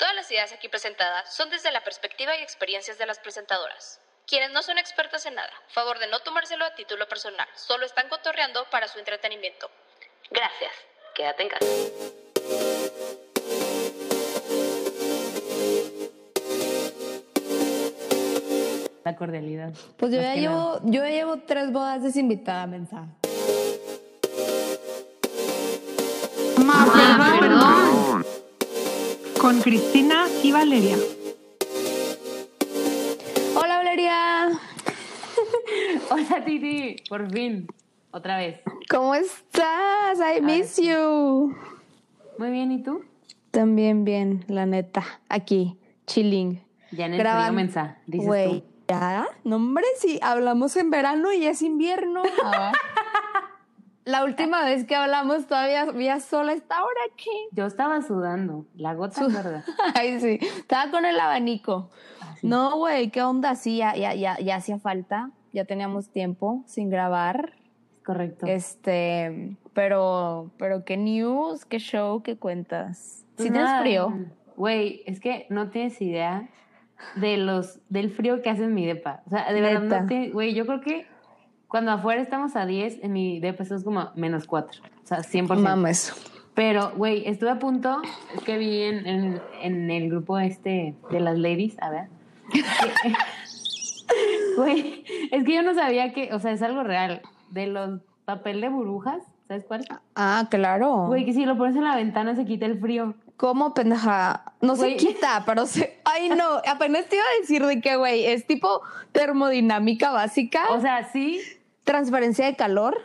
Todas las ideas aquí presentadas son desde la perspectiva y experiencias de las presentadoras, quienes no son expertas en nada. Favor de no tomárselo a título personal, solo están cotorreando para su entretenimiento. Gracias. Quédate en casa. La cordialidad. Pues yo ya, llevo, yo ya llevo tres bodas desinvitada, mensa. Con Cristina y Valeria. Hola, Valeria. Hola, Titi. Por fin. Otra vez. ¿Cómo estás? I miss you. Muy bien, ¿y tú? También bien, la neta. Aquí, chilling. Ya en el Graban- frío mensa, dices Güey, tú. ya. No, hombre, sí, hablamos en verano y ya es invierno. Ah. La última vez que hablamos todavía había sola esta hora aquí. Yo estaba sudando. La gota gorda. Ay, sí. Estaba con el abanico. Así. No, güey, ¿qué onda? Sí, ya, ya, ya, ya hacía falta. Ya teníamos tiempo sin grabar. Correcto. Este, pero, pero qué news, qué show, qué cuentas. ¿Sí tienes frío? Güey, es que no tienes idea de los del frío que hace en mi depa. O sea, de verdad no güey, yo creo que cuando afuera estamos a 10, en mi depa es como menos 4. O sea, 100%. Mames. Pero, güey, estuve a punto, es que vi en, en, en el grupo este de las ladies, a ver. Güey, es que yo no sabía que, o sea, es algo real. De los papel de burbujas, ¿sabes cuál? Ah, claro. Güey, que si lo pones en la ventana se quita el frío. ¿Cómo, pendeja? No Güey. se quita, pero se... Ay, no, apenas te iba a decir de que, güey, es tipo termodinámica básica, O sea, sí, transferencia de calor.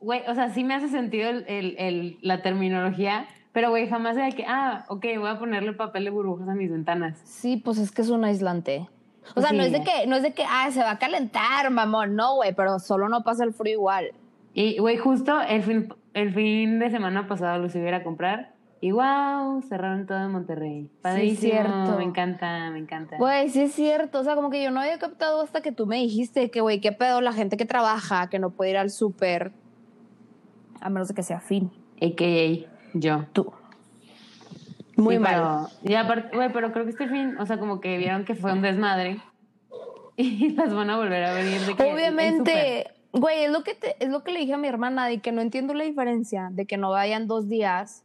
güey, o sea, sí me hace sentido el, el- el- la terminología, pero, güey, jamás era que, ah, ok, voy a ponerle papel de burbujas a mis ventanas. Sí, pues es que es un aislante. O sea, Sí. no es de que, no es de que, ah, se va a calentar, mamón, no, güey, pero solo no pasa el frío igual. Y, güey, justo el fin, el fin de semana pasado los iba a ir a comprar y, wow, cerraron todo en Monterrey. Padrísimo, cierto. me encanta, me encanta. Güey, sí es cierto. O sea, como que yo no había captado hasta que tú me dijiste que, güey, qué pedo la gente que trabaja, que no puede ir al súper, a menos de que sea fin. AKA, yo. Tú. Muy Sí, mal. Pero, y aparte, güey, pero creo que este fin, o sea, como que vieron que fue un desmadre y las van a volver a venir de que. Obviamente, güey, es lo que te- es lo que le dije a mi hermana de que no entiendo la diferencia de que no vayan dos días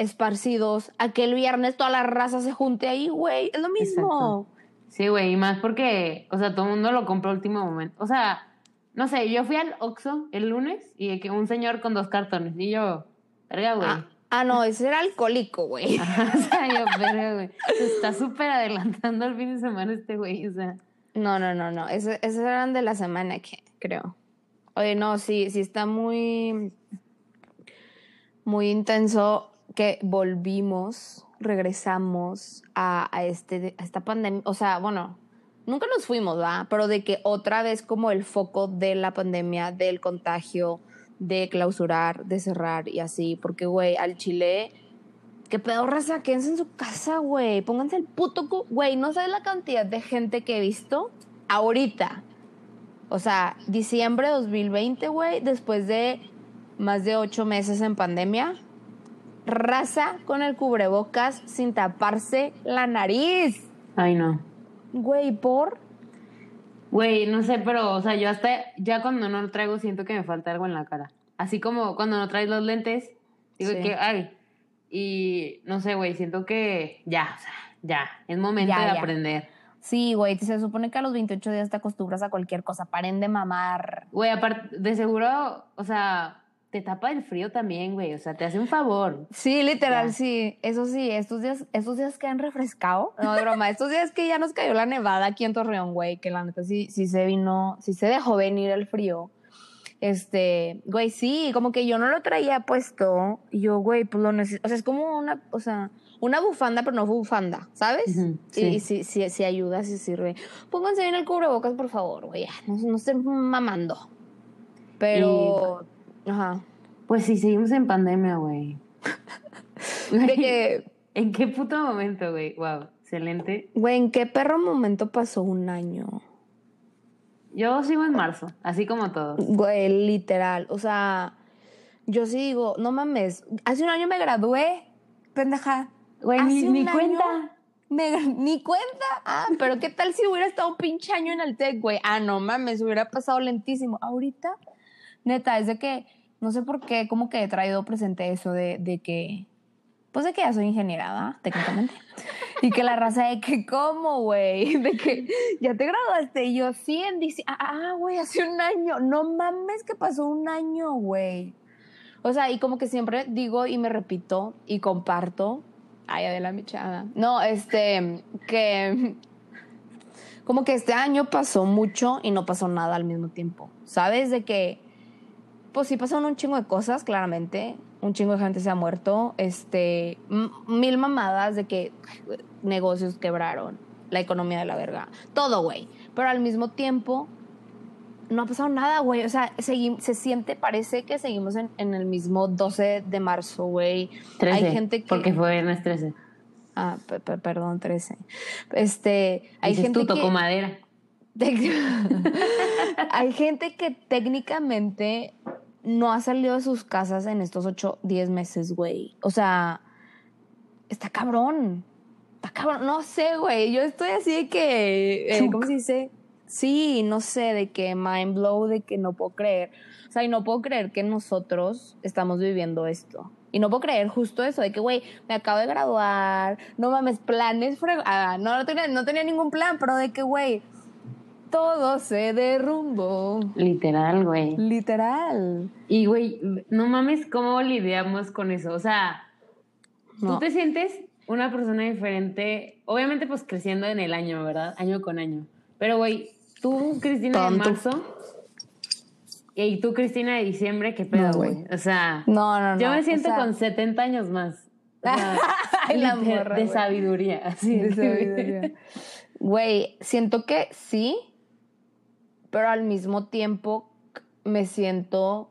esparcidos a que el viernes toda la raza se junte ahí, güey, es lo mismo. Sí, güey, y más porque, o sea, todo el mundo lo compró último momento. O sea, no sé, yo fui al Oxxo el lunes y que un señor con dos cartones y yo, verga, güey. Ah, ah, no, ese era alcohólico, güey. o sea, yo, verga, güey. Se está súper adelantando el fin de semana este güey, o sea. No, no, no, no. Ese- Esos eran de la semana que creo. Oye, no, sí, sí está muy, muy intenso que volvimos, regresamos a, este, esta pandemia. O sea, bueno, nunca nos fuimos, ¿va? Pero de que otra vez como el foco de la pandemia, del contagio, de clausurar, de cerrar y así. Porque, güey, al Chile, qué pedo, raza, quédense en su casa, güey. Pónganse el puto, cu- güey, no sabes la cantidad de gente que he visto ahorita. O sea, diciembre de 2020, güey, después de más de ocho meses en pandemia, raza con el cubrebocas sin taparse la nariz. Ay, no. Güey, por. Güey, no sé, pero, o sea, yo hasta ya cuando no lo traigo siento que me falta algo en la cara. Así como cuando no traes los lentes, digo Sí. que, ay, y no sé, güey, siento que ya, o sea, ya, es momento Ya, de ya. aprender. Sí, güey, se supone que a los 28 días te acostumbras a cualquier cosa. Paren de mamar. Güey, aparte, de seguro, o sea, te tapa el frío también, güey, o sea, te hace un favor. Sí, literal, Ya. sí. Eso sí, estos días, estos días que han refrescado. No, de broma. estos días que ya nos cayó la nevada aquí en Torreón, güey, que la neta sí, sí se vino, sí se dejó venir el frío. Este, güey, sí, como que yo no lo traía puesto. Y yo, güey, pues lo necesito. O sea, es como una, o sea, una bufanda, pero no bufanda, ¿sabes? Sí. y sí, sí, sí ayuda, sí sirve. Pónganse bien el cubrebocas, por favor, güey. No, no estén mamando. Pero, ajá. Pues sí, seguimos en pandemia, güey. De que, ¿En qué puto momento, güey? Wow, excelente. güey, ¿en qué perro momento pasó un año? Yo sigo en marzo, así como todos. Güey, literal. O sea, yo sí digo, no mames, hace un año me gradué, pendeja. Güey, ni, ni cuenta. Me, ni cuenta. Ah, pero ¿qué tal si hubiera estado un pinche año en el TEC, güey? Ah, no mames, hubiera pasado lentísimo. Ahorita, neta, es de que, no sé por qué, como que he traído presente eso de, de que, pues de que ya soy ingeniera. Técnicamente. Y que la raza de que, ¿cómo, güey? De que ya te graduaste. Y yo, sí, en diciembre. Ah, güey, hace un año. No mames que pasó un año, güey. O sea, y como que siempre digo y me repito y comparto. Ay, Adela Michada. No, este, que como que este año pasó mucho y no pasó nada al mismo tiempo. ¿Sabes? De que, pues sí pasaron un chingo de cosas, claramente. Un chingo de gente se ha muerto. Este, mil mamadas de que negocios quebraron, la economía de la verga. Todo, güey. Pero al mismo tiempo, no ha pasado nada, güey. O sea, se siente, parece que seguimos en, en el mismo 12 de marzo, güey. 13, Hay gente que... Porque fue viernes 13. Ah, pe- pe- perdón, 13. Este, hay Dices gente tú, tocó que... madera. hay gente que técnicamente no ha salido de sus casas en estos 8, 10 meses, güey. O sea, está cabrón. Está cabrón. No sé, güey. Yo estoy así de que... eh, ¿Cómo se dice? Sí, no sé, de que mind blow, de que no puedo creer. O sea, y no puedo creer que nosotros estamos viviendo esto. Y no puedo creer justo eso, de que, güey, me acabo de graduar, no mames, planes, ah, no, no, tenía, no tenía ningún plan, pero de que, güey, todo se derrumbó. Literal, güey. Literal. Y, güey, no mames cómo lidiamos con eso. O sea, No. tú te sientes una persona diferente, obviamente pues creciendo en el año, ¿verdad? Año con año. Pero, güey, tú, Cristina, de marzo, y tú, Cristina, de diciembre, ¿qué pedo, güey. O sea, No, no, no. yo me o siento sea, con 70 años más. O sea, Ay, la liter- morra, de güey. sabiduría. Así de sabiduría. Güey, siento que sí, pero al mismo tiempo me siento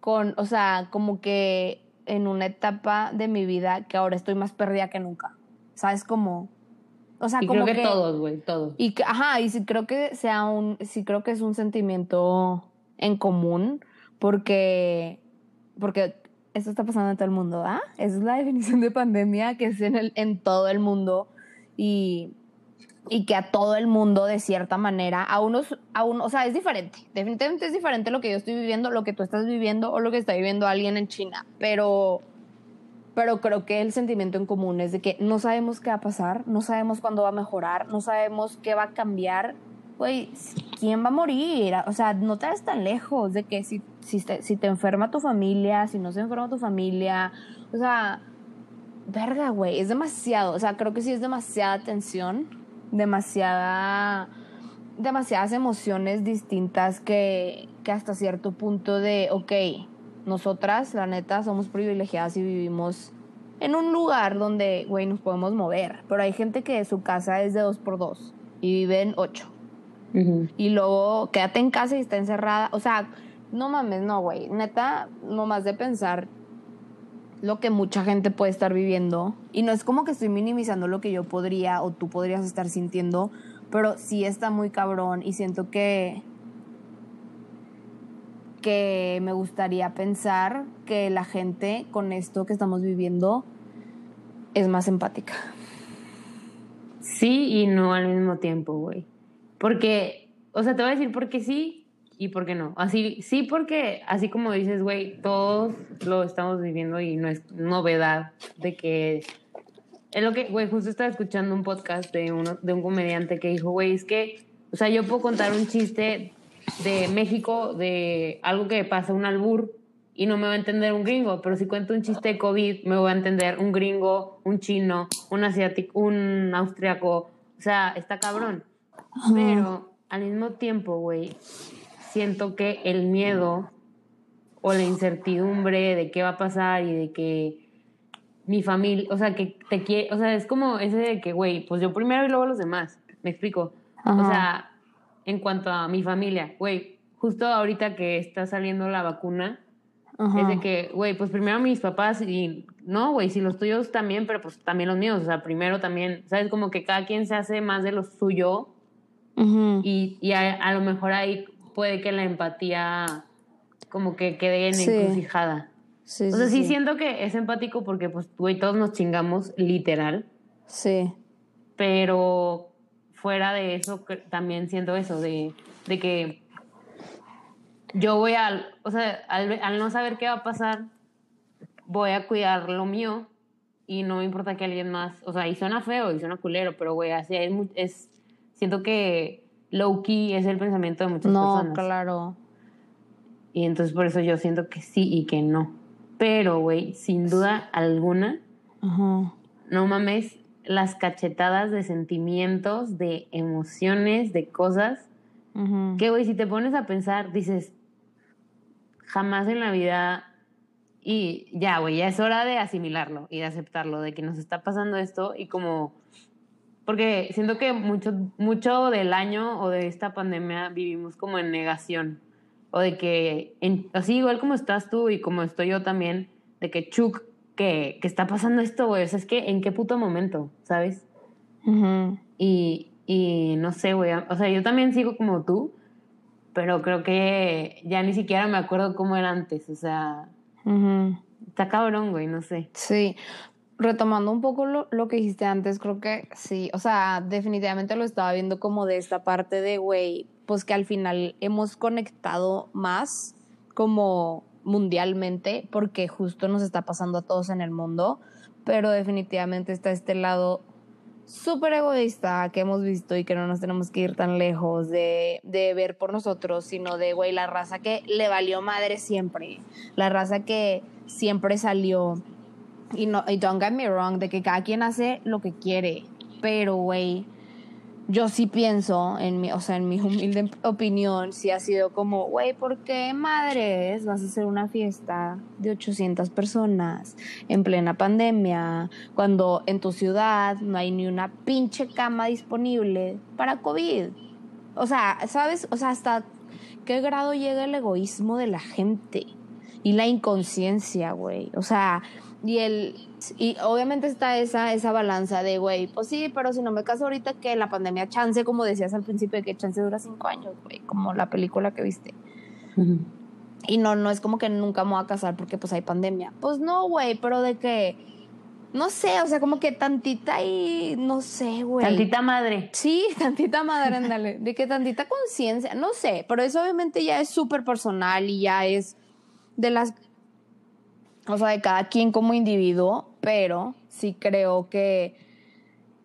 con, o sea, como que en una etapa de mi vida que ahora estoy más perdida que nunca. ¿Sabes? Como, o sea, Y como creo que, todos, güey, todos. Y que, ajá, y sí creo que sea un, sí creo que es un sentimiento en común, porque, porque esto está pasando en todo el mundo, ¿ah? Esa es la definición de pandemia, que es en, el, en todo el mundo, y, y que a todo el mundo, de cierta manera, a unos, a uno, o sea, es diferente, definitivamente es diferente lo que yo estoy viviendo, lo que tú estás viviendo, o lo que está viviendo alguien en China, pero pero creo que el sentimiento en común es de que no sabemos qué va a pasar, no sabemos cuándo va a mejorar, no sabemos qué va a cambiar. Güey, ¿quién va a morir? O sea, no te vas tan lejos de que si, si, te, si te enferma tu familia, si no se enferma tu familia, o sea, verga, güey, es demasiado. O sea, creo que sí es demasiada tensión, demasiada, demasiadas emociones distintas que, que hasta cierto punto de, ok, nosotras, la neta, somos privilegiadas y vivimos en un lugar donde, güey, nos podemos mover. Pero hay gente que su casa es de dos por dos y vive en ocho. Y luego quédate en casa y está encerrada. O sea, no mames, no, güey. Neta, no más de pensar lo que mucha gente puede estar viviendo. Y no es como que estoy minimizando lo que yo podría o tú podrías estar sintiendo, pero sí está muy cabrón y siento que que me gustaría pensar que la gente con esto que estamos viviendo es más empática. Sí y no al mismo tiempo, güey. Porque, o sea, te voy a decir por qué sí y por qué no. Así, sí, porque así como dices, güey, todos lo estamos viviendo y no es novedad de que. Es lo que, güey, justo estaba escuchando un podcast de, uno, de un comediante que dijo, güey, es que, o sea, yo puedo contar un chiste de México, de algo que pasa, un albur, y no me va a entender un gringo, pero si cuento un chiste de COVID, me va a entender un gringo, un chino, un asiático, un austriaco, o sea, está cabrón. Pero al mismo tiempo, güey, siento que el miedo o la incertidumbre de qué va a pasar y de que mi familia, o sea, que te quiere, o sea, es como ese de que, güey, pues yo primero y luego los demás, me explico. O Ajá. sea, en cuanto a mi familia, güey, justo ahorita que está saliendo la vacuna, Ajá. es de que, güey, pues primero mis papás y no, güey, si los tuyos también, pero pues también los míos, o sea, primero también, ¿sabes? Como que cada quien se hace más de lo suyo Ujú. y, y a, a lo mejor ahí puede que la empatía como que quede en Sí. encrucijada. Sí, O sea, sí, siento que es empático porque, pues, güey, todos nos chingamos, literal. Sí. pero fuera de eso también siento eso, de, de que yo voy al, o sea, al, al no saber qué va a pasar, voy a cuidar lo mío y no me importa que alguien más, o sea, y suena feo y suena culero, pero güey, así es siento que low key es el pensamiento de muchas No, personas. claro. Y entonces por eso yo siento que sí y que no. Pero, güey, sin duda alguna, Ajá. no mames, las cachetadas de sentimientos, de emociones, de cosas, que, güey, si te pones a pensar, dices, jamás en la vida, y ya, güey, ya es hora de asimilarlo y de aceptarlo, de que nos está pasando esto y como, porque siento que mucho, mucho del año o de esta pandemia vivimos como en negación, o de que, en- así igual como estás tú y como estoy yo también, de que Chuck, que, que está pasando esto, güey, o sea, es que en qué puto momento, ¿sabes? Ujú. Y, y no sé, güey. O sea, yo también sigo como tú, pero creo que ya ni siquiera me acuerdo cómo era antes. O sea, Ujú. está cabrón, güey, no sé. Sí, retomando un poco lo, lo que dijiste antes, creo que sí, o sea, definitivamente lo estaba viendo como de esta parte de, güey, pues que al final hemos conectado más como mundialmente porque justo nos está pasando a todos en el mundo, pero definitivamente está este lado súper egoísta que hemos visto y que no nos tenemos que ir tan lejos de, de ver por nosotros, sino de, güey, la raza que le valió madre siempre, la raza que siempre salió. Y, no, y don't get me wrong, de que cada quien hace lo que quiere, pero, güey, yo sí pienso, en mi, o sea, en mi humilde opinión, sí ha sido como, güey, ¿por qué madres vas a hacer una fiesta de 800 personas en plena pandemia cuando en tu ciudad no hay ni una pinche cama disponible para COVID? O sea, ¿sabes? O sea, hasta qué grado llega el egoísmo de la gente y la inconsciencia, güey. O sea, y el y obviamente está esa esa balanza de güey, pues sí, pero si no me caso ahorita que la pandemia chance, como decías al principio, de que chance dura cinco años, güey, como la película que viste. Y no, no es como que nunca me voy a casar porque pues hay pandemia. Pues no, güey, pero de que no sé, o sea, como que tantita y no sé, güey. Tantita madre. Sí, tantita madre, ándale. De que tantita conciencia, no sé, pero eso obviamente ya es súper personal y ya es de las, o sea, de cada quien como individuo, pero sí creo que,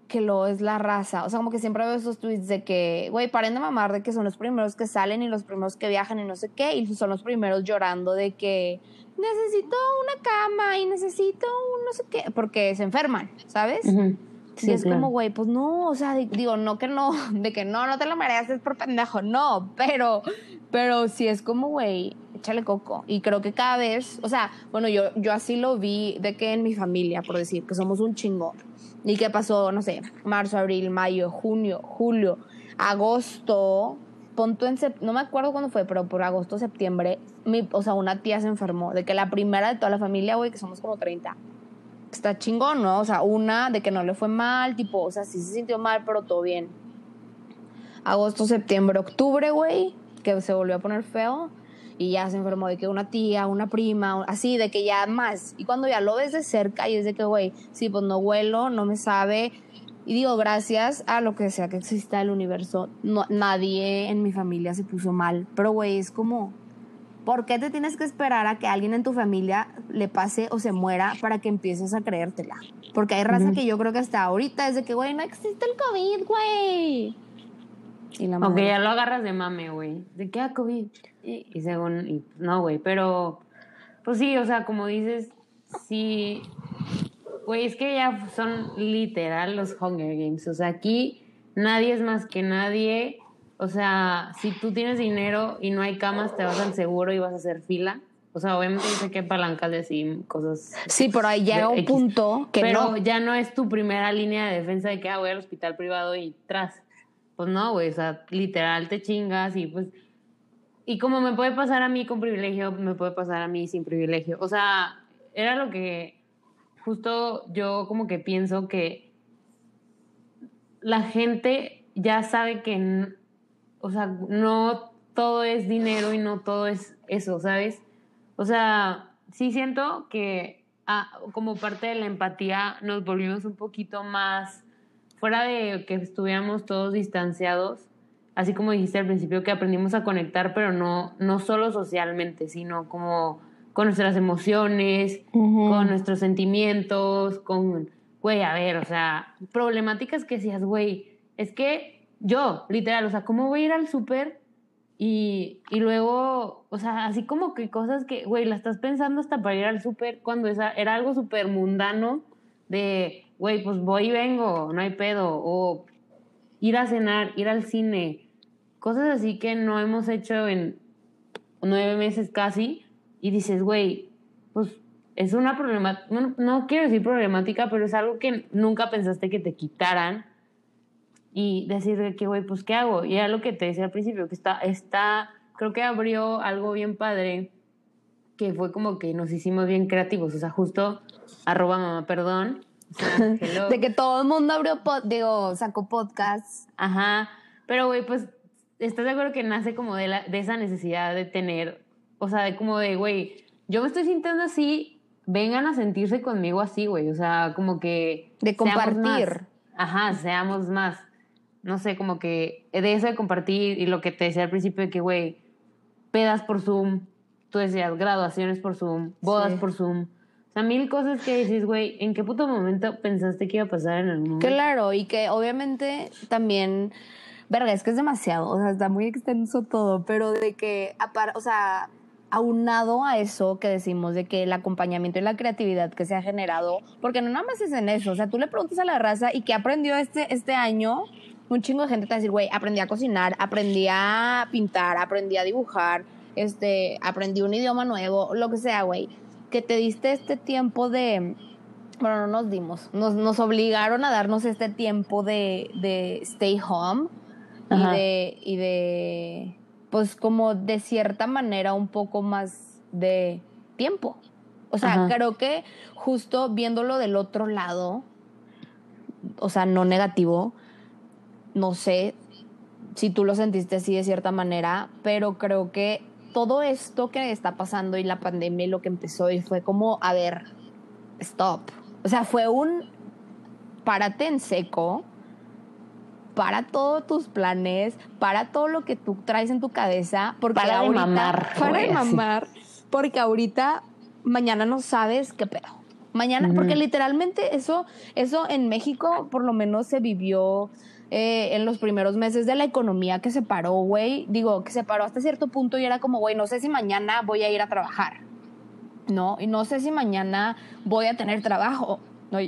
que lo es la raza. O sea, como que siempre veo esos tweets de que, güey, paren de mamar de que son los primeros que salen y los primeros que viajan y no sé qué, y son los primeros llorando de que necesito una cama y necesito un no sé qué, porque se enferman, ¿sabes? Ujú. Sí, es claro. como, güey, pues no, o sea, di- digo, no que no, de que no, no te lo mereces por pendejo, no, pero, pero sí es como, güey, échale coco. Y creo que cada vez, o sea, bueno, yo, yo así lo vi de que en mi familia, por decir, que somos un chingón. Y que pasó, no sé, marzo, abril, mayo, junio, julio, agosto, punto en no me acuerdo cuándo fue, pero por agosto, septiembre, mi, o sea, una tía se enfermó, de que la primera de toda la familia, güey, que somos como 30 está chingón, ¿no? O sea, una de que no le fue mal, tipo, o sea, sí se sintió mal, pero todo bien. Agosto, septiembre, octubre, güey, que se volvió a poner feo y ya se enfermó de que una tía, una prima, así, de que ya más. Y cuando ya lo ves de cerca y es de que, güey, sí, pues no huelo, no me sabe. Y digo, gracias a lo que sea que exista el universo, no, nadie en mi familia se puso mal. Pero, güey, es como, ¿Por qué te tienes que esperar a que alguien en tu familia le pase o se muera para que empieces a creértela? Porque hay raza que yo creo que hasta ahorita es de que, güey, no existe el COVID, güey. Aunque madre. ya lo agarras de mame, güey. De que ah, COVID. Y, y según, y, no, güey, pero, pues sí, o sea, como dices, sí, güey, es que ya son literal los Hunger Games. O sea, aquí nadie es más que nadie. O sea, si tú tienes dinero y no hay camas, te vas al seguro y vas a hacer fila. O sea, obviamente sé que hay palancas de cosas Sí, pero ahí llega un X. punto que pero no. ya no es tu primera línea de defensa de que ah, voy al hospital privado y tras. Pues no, güey, o sea, literal te chingas y pues. Y como me puede pasar a mí con privilegio, me puede pasar a mí sin privilegio. O sea, era lo que justo yo como que pienso que la gente ya sabe que, o sea, no todo es dinero y no todo es eso, ¿sabes? O sea, sí siento que ah, como parte de la empatía nos volvimos un poquito más fuera de que estuviéramos todos distanciados, así como dijiste al principio, que aprendimos a conectar, pero no, no solo socialmente, sino como con nuestras emociones, con nuestros sentimientos, con, güey, a ver, o sea, problemáticas que decías, güey, es que yo, literal, o sea, ¿cómo voy a ir al súper? Y, y luego, o sea, así como que cosas que, güey, la estás pensando hasta para ir al súper cuando esa, era algo súper mundano de, güey, pues voy y vengo, no hay pedo, o ir a cenar, ir al cine, cosas así que no hemos hecho en nueve meses casi, y dices, güey, pues es una problemática, no, no quiero decir problemática, pero es algo que nunca pensaste que te quitaran y decir que, güey, pues, ¿qué hago? Y era lo que te decía al principio, que está, está, creo que abrió algo bien padre, que fue como que nos hicimos bien creativos, o sea, justo arroba mamá, perdón. o sea, hello. De que todo el mundo abrió, pod- digo, sacó podcasts. Ajá, pero güey, pues, ¿estás de acuerdo que nace como de, la, de esa necesidad de tener, o sea, de como de, güey, yo me estoy sintiendo así, vengan a sentirse conmigo así, güey, o sea, como que... De compartir. Ajá, seamos más. No sé, como que de eso de compartir y lo que te decía al principio de que, güey, pedas por Zoom, tú decías graduaciones por Zoom, bodas Sí. por Zoom. O sea, mil cosas que dices, güey, ¿en qué puto momento pensaste que iba a pasar en el mundo? Claro, y que obviamente también, verga, es que es demasiado, o sea, está muy extenso todo, pero de que, o sea, aunado a eso que decimos de que el acompañamiento y la creatividad que se ha generado, porque no nada más es en eso, o sea, tú le preguntas a la raza y qué aprendió este, este año, un chingo de gente te va a decir, güey, aprendí a cocinar, aprendí a pintar, aprendí a dibujar, este, aprendí un idioma nuevo, lo que sea, güey, que te diste este tiempo de, bueno, no nos dimos, nos, nos obligaron a darnos este tiempo de, de stay home y de, y de, pues como de cierta manera un poco más de tiempo. O sea, Ajá. creo que justo viéndolo del otro lado, o sea, no negativo, no sé si tú lo sentiste así de cierta manera, pero creo que todo esto que está pasando y la pandemia y lo que empezó y fue como, a ver, stop. O sea, fue un párate en seco, para todos tus planes, para todo lo que tú traes en tu cabeza, porque Para de ahorita, mamar, para de mamar, porque ahorita mañana no sabes qué pedo. Mañana, porque literalmente eso, eso en México por lo menos se vivió eh, en los primeros meses de la economía que se paró, güey. Digo, que se paró hasta cierto punto y era como, güey, no sé si mañana voy a ir a trabajar. ¿no? Y no sé si mañana voy a tener trabajo. No,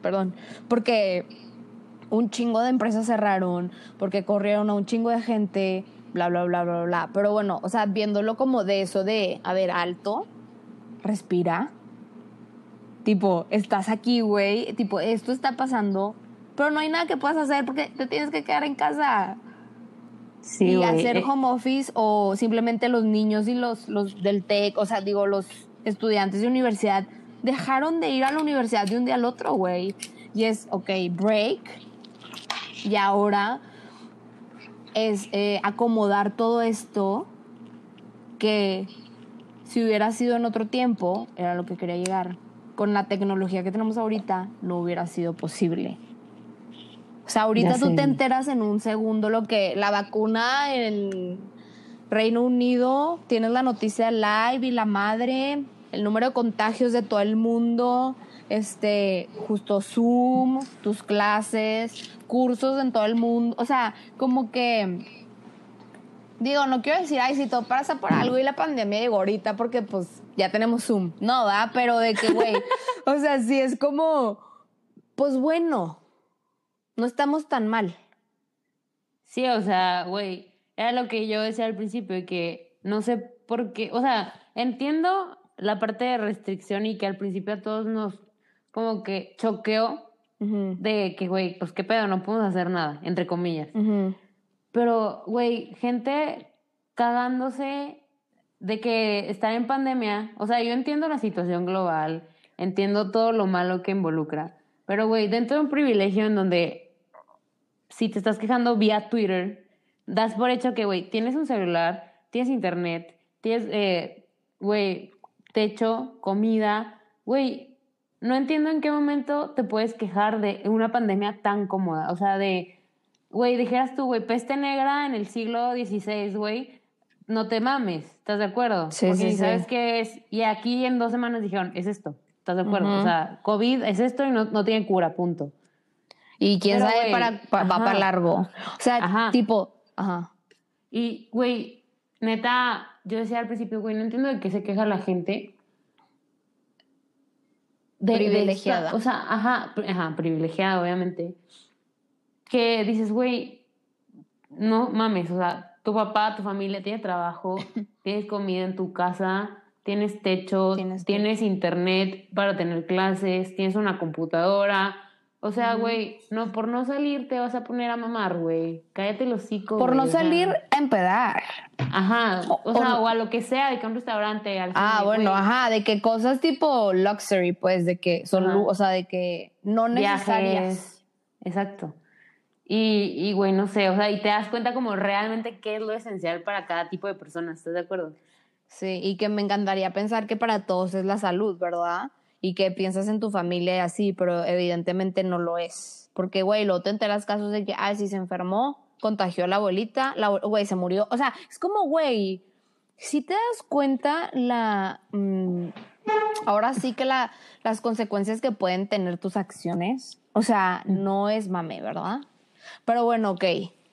perdón. Porque un chingo de empresas cerraron, porque corrieron a un chingo de gente, bla, bla, bla, bla, bla. Pero bueno, o sea, viéndolo como de eso de, a ver, alto, respira. Tipo, estás aquí, güey. Tipo, esto está pasando, pero no hay nada que puedas hacer porque te tienes que quedar en casa Sí, y hacer Eh, home office o simplemente los niños y los, los del TEC, o sea, digo, los estudiantes de universidad dejaron de ir a la universidad de un día al otro, güey. Y es, ok, break. Y ahora es eh, acomodar todo esto que si hubiera sido en otro tiempo, era lo que quería llegar. Con la tecnología que tenemos ahorita, no hubiera sido posible. O sea, ahorita Ya tú sé. te enteras en un segundo lo que la vacuna en Reino Unido, tienes la noticia live y la madre, el número de contagios de todo el mundo, este, justo Zoom, tus clases, cursos en todo el mundo, o sea, como que digo, no quiero decir, ay, si todo pasa por algo y la pandemia llegó ahorita porque pues ya tenemos Zoom, no, da, pero de que, güey, o sea, sí es como, pues bueno, no estamos tan mal. Sí, o sea, güey, era lo que yo decía al principio, que no sé por qué, o sea, entiendo la parte de restricción y que al principio a todos nos como que choqueó De que, güey, pues qué pedo, no podemos hacer nada, entre comillas. Pero, güey, gente cagándose de que estar en pandemia, o sea, yo entiendo la situación global, entiendo todo lo malo que involucra, pero, güey, dentro de un privilegio en donde si te estás quejando vía Twitter, das por hecho que, güey, tienes un celular, tienes internet, tienes, eh, güey, techo, comida, güey, no entiendo en qué momento te puedes quejar de una pandemia tan cómoda. O sea, de, güey, dijeras tú, güey, peste negra en el siglo XVI, güey, no te mames, ¿estás de acuerdo? Sí, Porque sí, sabes sí. qué es, y aquí en dos semanas dijeron, es esto, ¿estás de acuerdo? Ujú. O sea, COVID es esto y no, no tiene cura, punto. Y quién Pero, sabe güey, para, pa- va para largo. O sea, Ajá. tipo, ajá. Y, güey, neta, yo decía al principio, güey, no entiendo de qué se queja la gente. De, Privilegiada. o sea, ajá, ajá, privilegiada, obviamente. Que dices, güey, no mames, o sea, tu papá, tu familia tiene trabajo, tienes comida en tu casa, tienes techo, Tienes internet para tener clases, tienes una computadora. O sea, güey, no, por no salir te vas a poner a mamar, güey. Cállate los hocico. Por no sea. salir a empedar. Ajá, o, O- sea, o- o a lo que sea, de que a un restaurante, al Ah, cine, bueno, ajá, de que cosas tipo luxury, pues, de que son, Ajá. o sea, de que no necesarias. Viajes. Exacto. Y, y, güey, no sé, o sea, y te das cuenta como realmente qué es lo esencial para cada tipo de persona, ¿estás de acuerdo? Sí, y que me encantaría pensar que para todos es la salud, ¿verdad? Y que piensas en tu familia y así, pero evidentemente no lo es. Porque, güey, luego te enteras casos de que, ay, si se enfermó, contagió a la abuelita, la güey, se murió. O sea, es como, güey, si te das cuenta la... mm, ahora sí que la, las consecuencias que pueden tener tus acciones, o sea, no es mame, ¿verdad? Pero bueno, ok,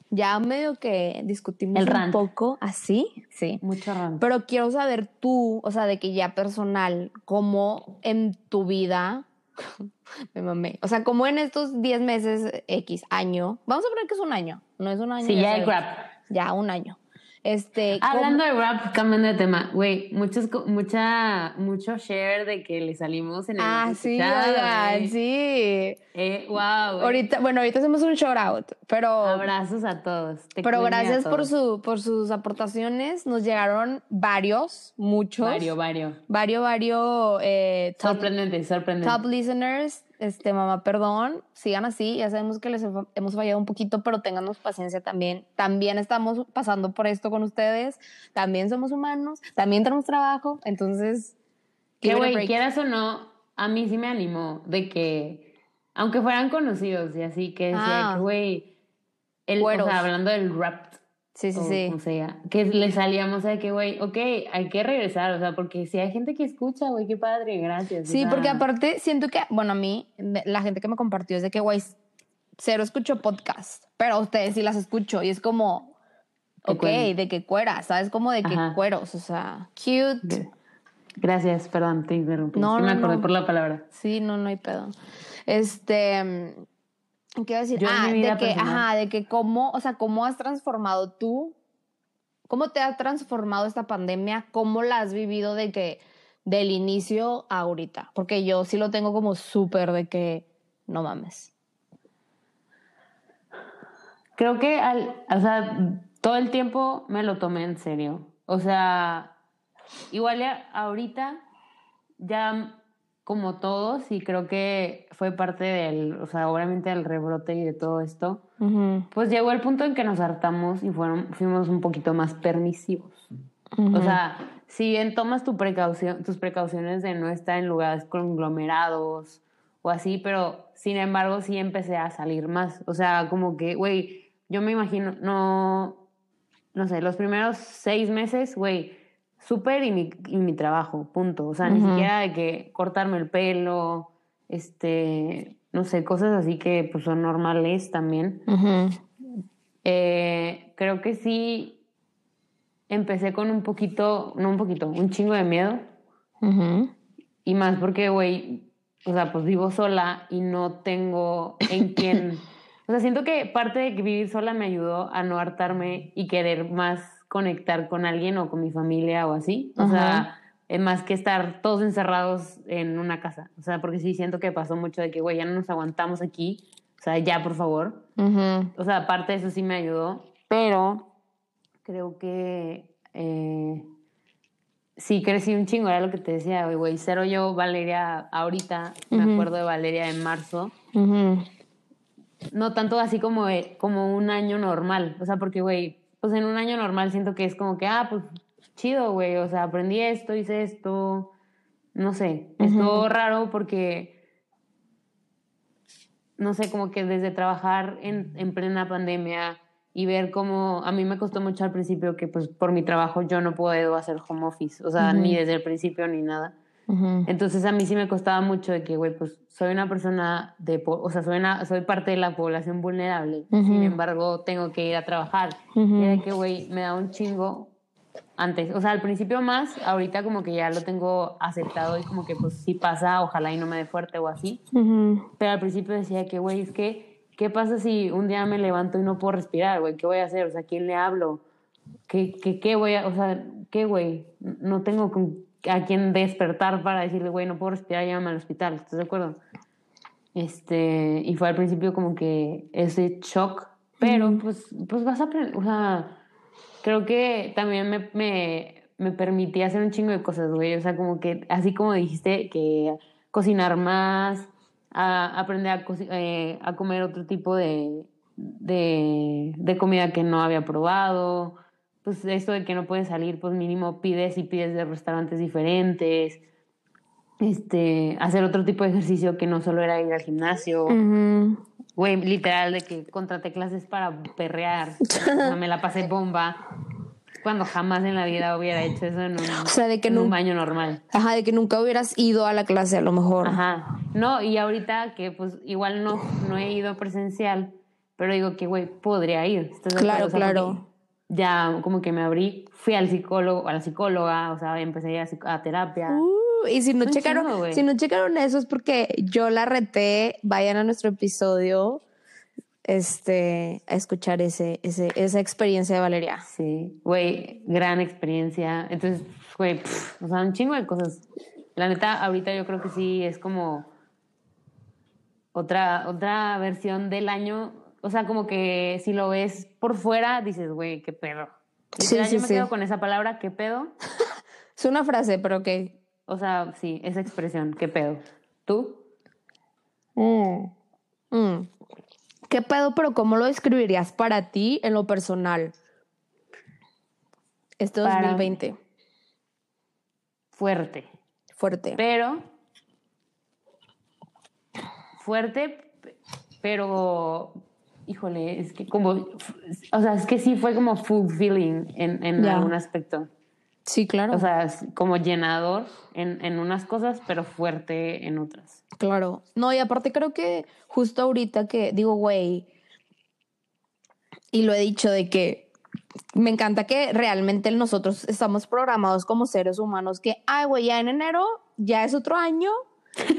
ya medio que discutimos El un rant. poco así, sí. Mucho ramo. Pero quiero saber tú, o sea, de que ya personal, cómo en tu vida, me mamé, o sea, como en estos 10 meses X, año, vamos a poner que es un año, no es un año. Sí, ya hay sabes. grab. Ya, un año. Este, ¿cómo- Hablando de rap, cambiando de tema, güey, muchos, mucha, mucho share de que le salimos en el Ah, sí, oigan, sí. Eh, wow, güey. Ahorita, bueno, ahorita hacemos un shout out, pero, Abrazos a todos. te pero gracias por, su, por sus aportaciones. Nos llegaron varios, muchos. Vario, vario. Vario, vario, eh, top- Sorprendente, sorprendente. Top listeners, este, mamá, perdón, sigan así, ya sabemos que les he- hemos fallado un poquito, pero ténganos paciencia también. También estamos pasando por esto con ustedes, también somos humanos, también tenemos trabajo, entonces... Que, güey, quieras o no, a mí sí me animó de que, aunque fueran conocidos y así, que decía Ah. güey, o sea, hablando del rap, Sí, sí, o sí. como sea, que le salíamos de que, güey, ok, hay que regresar, o sea, porque si hay gente que escucha, güey, qué padre, gracias. o Sí, sea, porque aparte siento que, bueno, a mí, la gente que me compartió es de que, güey, cero escucho podcast, pero a ustedes sí las escucho y es como, ok, de que cueras, ¿sabes? Como de que Ajá. cueros, o sea, cute. Gracias, perdón, te interrumpí. No, es que me no, acordé no. por la palabra. Sí, no, no hay pedo. Este, mm, ¿qué iba a decir? Yo en ah, mi vida de que, personal. ajá, de que cómo, o sea, cómo has transformado tú, cómo te ha transformado esta pandemia, cómo la has vivido de que del inicio a ahorita, porque yo sí lo tengo como súper de que no mames. Creo que al, o sea, todo el tiempo me lo tomé en serio. O sea, igual ya ahorita, ya como todos, y creo que fue parte del, o sea, obviamente del rebrote y de todo esto, pues llegó el punto en que nos hartamos y fueron, fuimos un poquito más permisivos. O sea, si bien tomas tu precaución, tus precauciones de no estar en lugares conglomerados o así, pero sin embargo sí empecé a salir más. O sea, como que, güey, yo me imagino, no, no sé, los primeros seis meses, güey, súper y mi, y mi trabajo, punto. O sea, ni siquiera de que cortarme el pelo, este, no sé, cosas así que pues son normales también. Eh, creo que sí empecé con un poquito, no un poquito, un chingo de miedo. Y más porque, güey, o sea, pues vivo sola y no tengo en quién. O sea, siento que parte de que vivir sola me ayudó a no hartarme y querer más conectar con alguien o con mi familia o así. O sea, eh, más que estar todos encerrados en una casa. O sea, porque sí siento que pasó mucho de que, güey, ya no nos aguantamos aquí. O sea, ya, por favor. O sea, aparte de eso sí me ayudó, pero creo que eh, sí crecí un chingo, era lo que te decía, güey, cero yo, Valeria, ahorita, me acuerdo de Valeria en marzo, no tanto así como, de- como un año normal, o sea, porque, güey, pues en un año normal siento que es como que, ah, pues chido, güey, o sea, aprendí esto, hice esto, no sé, uh todo raro porque, no sé, como que desde trabajar en, en plena pandemia y ver cómo, a mí me costó mucho al principio que pues por mi trabajo yo no puedo hacer home office, o sea, ni desde el principio ni nada. Entonces a mí sí me costaba mucho de que, güey, pues soy una persona de, o sea, soy, una, soy parte de la población vulnerable, sin embargo tengo que ir a trabajar. Y de que, güey, me da un chingo antes, o sea, al principio más, ahorita como que ya lo tengo aceptado y como que pues si pasa, ojalá y no me dé fuerte o así. Pero al principio decía que, güey, es que, ¿qué pasa si un día me levanto y no puedo respirar, güey? ¿Qué voy a hacer? O sea, ¿a quién le hablo? ¿Qué, qué, qué voy a, o sea, qué, güey? No tengo con a quien despertar para decirle, güey, no puedo respirar, llámame al hospital, ¿estás de acuerdo? Este, y fue al principio como que ese shock, pero pues, pues vas a aprender, o sea, creo que también me, me, me permití hacer un chingo de cosas, güey, o sea, como que, así como dijiste, que cocinar más, a aprender a, eh, a comer otro tipo de, de, de comida que no había probado, pues esto de que no puedes salir, pues mínimo pides y pides de restaurantes diferentes, este, hacer otro tipo de ejercicio que no solo era ir al gimnasio, güey, literal de que contraté clases para perrear, o me la pasé bomba, cuando jamás en la vida hubiera hecho eso en un, un baño normal. Ajá, de que nunca hubieras ido a la clase a lo mejor. Ajá, no, y ahorita que pues igual no, no he ido presencial, pero digo que, güey, podría ir. Claro, claro ya como que me abrí, fui al psicólogo, a la psicóloga, o sea, empecé a, a terapia. Uh, y si no, checaron, si no checaron eso es porque yo la reté, vayan a nuestro episodio este, a escuchar ese, ese, esa experiencia de Valeria. Sí, güey, gran experiencia. Entonces, güey, o sea, un chingo de cosas. La neta, ahorita yo creo que sí es como otra, otra versión del año o sea, como que si lo ves por fuera, dices, güey, qué pedo. Sí, sí, yo me quedo con esa palabra, qué pedo. es una frase, pero que. O sea, sí, esa expresión, qué pedo. ¿Tú? Mm, mm. ¿Qué pedo, pero cómo lo describirías para ti en lo personal? Este 2020. Fuerte. Fuerte. Pero. Fuerte, pero híjole, es que como, o sea, es que sí fue como fulfilling en, en algún aspecto. Sí, claro. O sea, como llenador en, en, unas cosas, pero fuerte en otras. Claro. No, y aparte creo que justo ahorita que digo, güey, y lo he dicho de que me encanta que realmente nosotros estamos programados como seres humanos que, ay, güey, ya en enero ya es otro año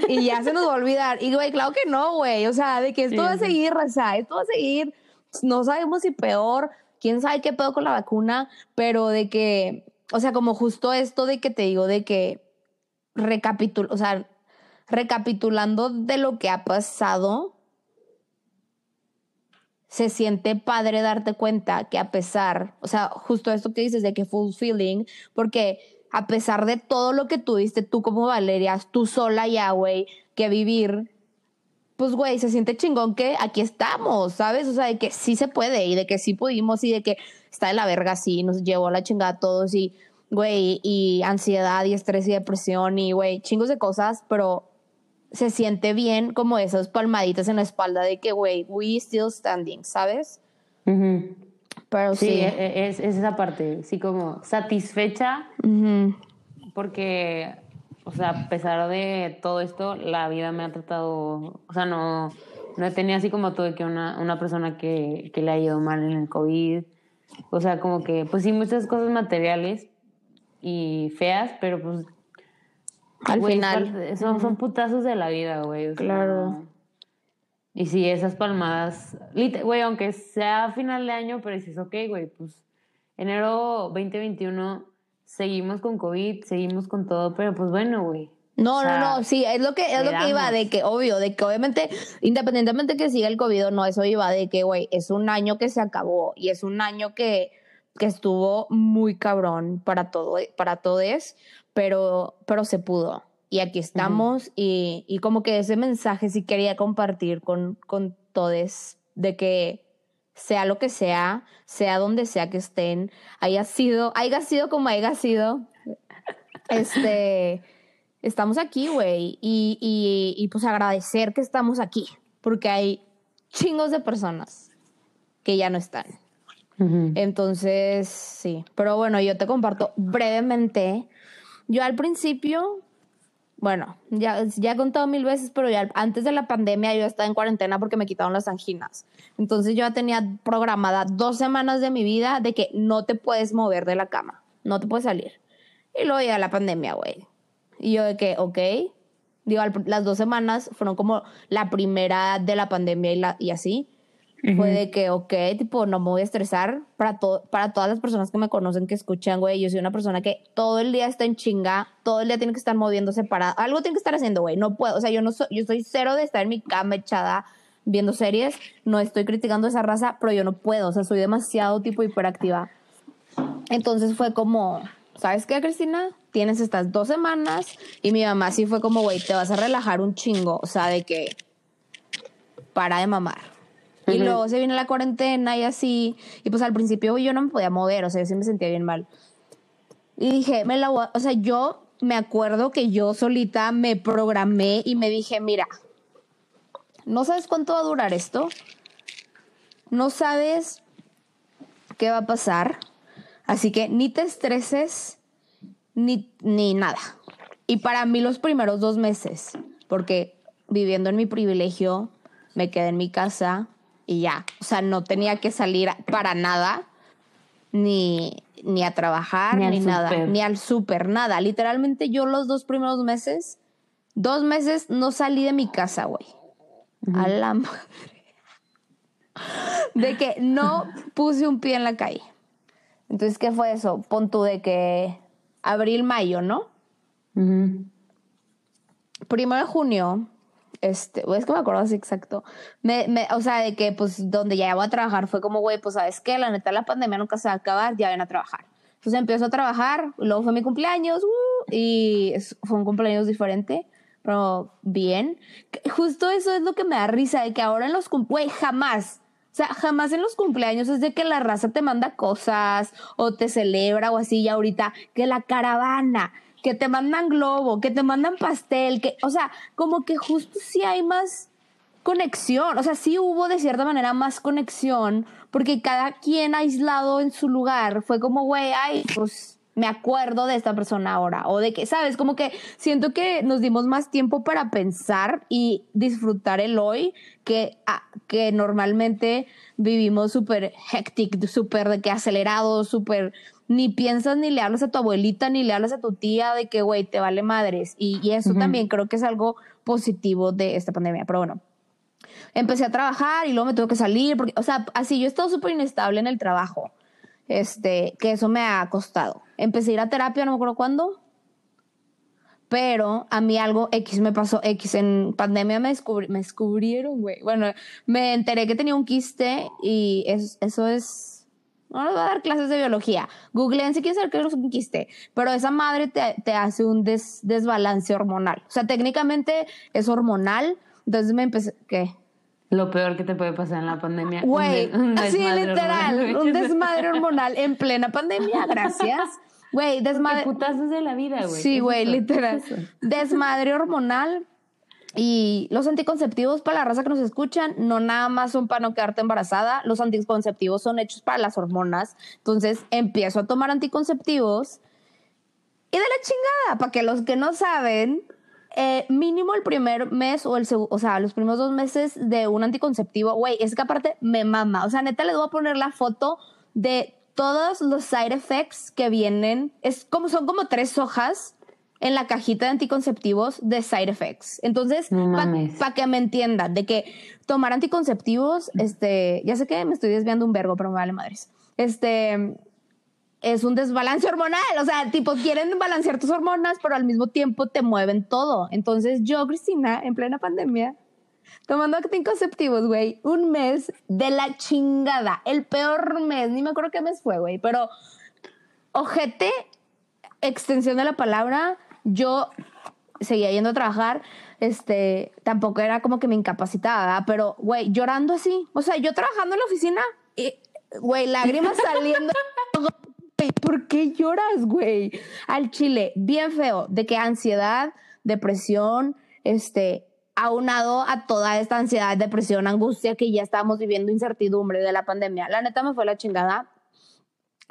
y ya se nos va a olvidar. Y, güey, claro que no, güey. O sea, de que esto va a seguir, raza, esto va a seguir. No sabemos si peor, quién sabe qué pedo con la vacuna, pero de que, o sea, como justo esto de que te digo, de que recapitul, o sea, recapitulando de lo que ha pasado, se siente padre darte cuenta que a pesar, o sea, justo esto que dices de que fulfilling, porque a pesar de todo lo que tuviste tú como Valeria, tú sola ya, güey, que vivir, pues, güey, se siente chingón que aquí estamos, ¿sabes? O sea, de que sí se puede y de que sí pudimos y de que está de la verga, sí, nos llevó a la chingada a todos y, güey, y ansiedad y estrés y depresión y, güey, chingos de cosas, pero se siente bien como esas palmaditas en la espalda de que, güey, we still standing, ¿sabes? Pero sí, e, e, Es, esa parte, sí, como satisfecha, porque, o sea, a pesar de todo esto, la vida me ha tratado, o sea, no, no he tenido así como todo que una, una persona que, que le ha ido mal en el COVID, o sea, como que, pues sí, muchas cosas materiales y feas, pero pues... Al final. Son, son putazos de la vida, güey. claro. Y si esas palmadas, güey, aunque sea final de año, pero dices, ok, güey, pues enero 2021 seguimos con COVID, seguimos con todo, pero pues bueno, güey. No, no, no, sí, es lo que es lo que iba de que obvio, de que obviamente independientemente que siga el COVID o no, eso iba de que güey, es un año que se acabó y es un año que que estuvo muy cabrón para todo para todos, pero pero se pudo y aquí estamos y, y, como que ese mensaje sí quería compartir con, con todos de que sea lo que sea, sea donde sea que estén, haya sido, haya sido como haya sido, este, estamos aquí, güey, y, y, y, pues agradecer que estamos aquí, porque hay chingos de personas que ya no están. Entonces, sí. Pero bueno, yo te comparto brevemente. Yo al principio, bueno, ya, ya he contado mil veces, pero ya antes de la pandemia yo estaba en cuarentena porque me quitaron las anginas. Entonces yo ya tenía programada dos semanas de mi vida de que no te puedes mover de la cama, no te puedes salir. Y luego ya la pandemia, güey. Y yo de que, ok. Digo, las dos semanas fueron como la primera de la pandemia y, la, y así. Fue de que, ok, tipo, no me voy a estresar. Para, para todas las personas que me conocen, que escuchan, güey, yo soy una persona que todo el día está en chinga, todo el día tiene que estar moviéndose para... Algo tiene que estar haciendo, güey. No puedo, o sea, yo no soy, yo soy cero de estar en mi cama echada viendo series. No estoy criticando esa raza, pero yo no puedo, o sea, soy demasiado tipo hiperactiva. Entonces fue como, ¿sabes qué, Cristina? Tienes estas dos semanas y mi mamá sí fue como, güey, te vas a relajar un chingo, o sea, de que para de mamar. Y luego se viene la cuarentena y así, y pues al principio yo no me podía mover, o sea, yo sí me sentía bien mal. Y dije, me la o sea, yo me acuerdo que yo solita me programé y me dije, mira, no sabes cuánto va a durar esto, no sabes qué va a pasar, así que ni te estreses ni, ni nada. Y para mí los primeros dos meses, porque viviendo en mi privilegio, me quedé en mi casa y ya. O sea, no tenía que salir para nada, ni, ni a trabajar, ni, nada, ni al súper, nada. Literalmente yo los dos primeros meses, dos meses no salí de mi casa, güey. A la madre. De que no puse un pie en la calle. Entonces, ¿qué fue eso? Pon tú de que abril, mayo, ¿no? Primero de junio, este, es que me acuerdo así exacto. Me, me, o sea, de que pues donde ya voy a trabajar fue como, güey, pues sabes que la neta la pandemia nunca se va a acabar, ya ven a trabajar. Entonces empiezo a trabajar, luego fue mi cumpleaños, uh, y fue un cumpleaños diferente, pero bien. Justo eso es lo que me da risa, de que ahora en los cumpleaños, jamás, o sea, jamás en los cumpleaños es de que la raza te manda cosas o te celebra o así, y ahorita que la caravana, que te mandan globo, que te mandan pastel, que, o sea, como que justo sí hay más conexión, o sea, sí hubo de cierta manera más conexión, porque cada quien aislado en su lugar fue como, güey, ay, pues me acuerdo de esta persona ahora, o de que, ¿sabes? Como que siento que nos dimos más tiempo para pensar y disfrutar el hoy que, ah, que normalmente vivimos súper hectic, súper de que acelerado, súper ni piensas ni le hablas a tu abuelita ni le hablas a tu tía de que, güey, te vale madres. Y, eso también creo que es algo positivo de esta pandemia. Pero bueno, empecé a trabajar y luego me tuve que salir, porque, o sea, así yo he estado súper inestable en el trabajo, este, que eso me ha costado. Empecé a ir a terapia, no me acuerdo cuándo, pero a mí algo X me pasó, X en pandemia me, me descubrieron, güey. Bueno, me enteré que tenía un quiste y eso es no les voy a dar clases de biología. Googleen si quieren saber qué es un quiste. Pero esa madre te, hace un desbalance hormonal. O sea, técnicamente es hormonal. Entonces me empecé. ¿Qué? Lo peor que te puede pasar en la pandemia. Güey, así literal. un desmadre hormonal en plena pandemia. Gracias. Güey, desmadre. putazos de la vida, güey. Sí, güey, literal. Desmadre hormonal y los anticonceptivos para la raza que nos escuchan no nada más son para no quedarte embarazada, los anticonceptivos son hechos para las hormonas. Entonces empiezo a tomar anticonceptivos y de la chingada, para que los que no saben, eh, mínimo el primer mes o el o sea, los primeros dos meses de un anticonceptivo, güey, es que aparte me mama. O sea, neta les voy a poner la foto de todos los side effects que vienen. Es como, son como tres hojas en la cajita de anticonceptivos de side effects. Entonces, para que me entiendan, de que tomar anticonceptivos, este, ya sé que me estoy desviando un vergo, pero me vale madres. Este, es un desbalance hormonal, o sea, tipo, quieren balancear tus hormonas, pero al mismo tiempo te mueven todo. Entonces, yo, Cristina, en plena pandemia, tomando anticonceptivos, güey, un mes de la chingada, el peor mes, ni me acuerdo qué mes fue, güey, pero ojete, extensión de la palabra, yo seguía yendo a trabajar, este, tampoco era como que me incapacitaba, pero, güey, llorando así, o sea, yo trabajando en la oficina y, güey, lágrimas saliendo. ¿Por qué lloras, güey? Al chile, bien feo, de que ansiedad, depresión, este, aunado a toda esta ansiedad, depresión, angustia que ya estábamos viviendo, incertidumbre de la pandemia. La neta me fue la chingada.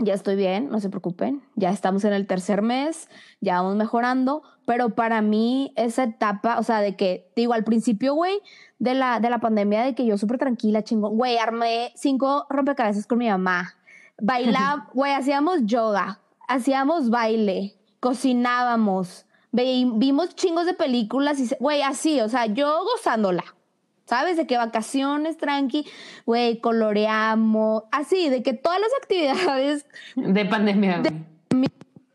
Ya estoy bien, no se preocupen. Ya estamos en el tercer mes, ya vamos mejorando. Pero para mí, esa etapa, o sea, de que, digo, al principio, güey, de la, de la pandemia, de que yo súper tranquila, chingón, güey, armé cinco rompecabezas con mi mamá. Bailaba, güey, hacíamos yoga, hacíamos baile, cocinábamos, ve- vimos chingos de películas y, güey, así, o sea, yo gozándola. ¿Sabes? De que vacaciones, tranqui, güey, coloreamos, así, de que todas las actividades De pandemia. güey.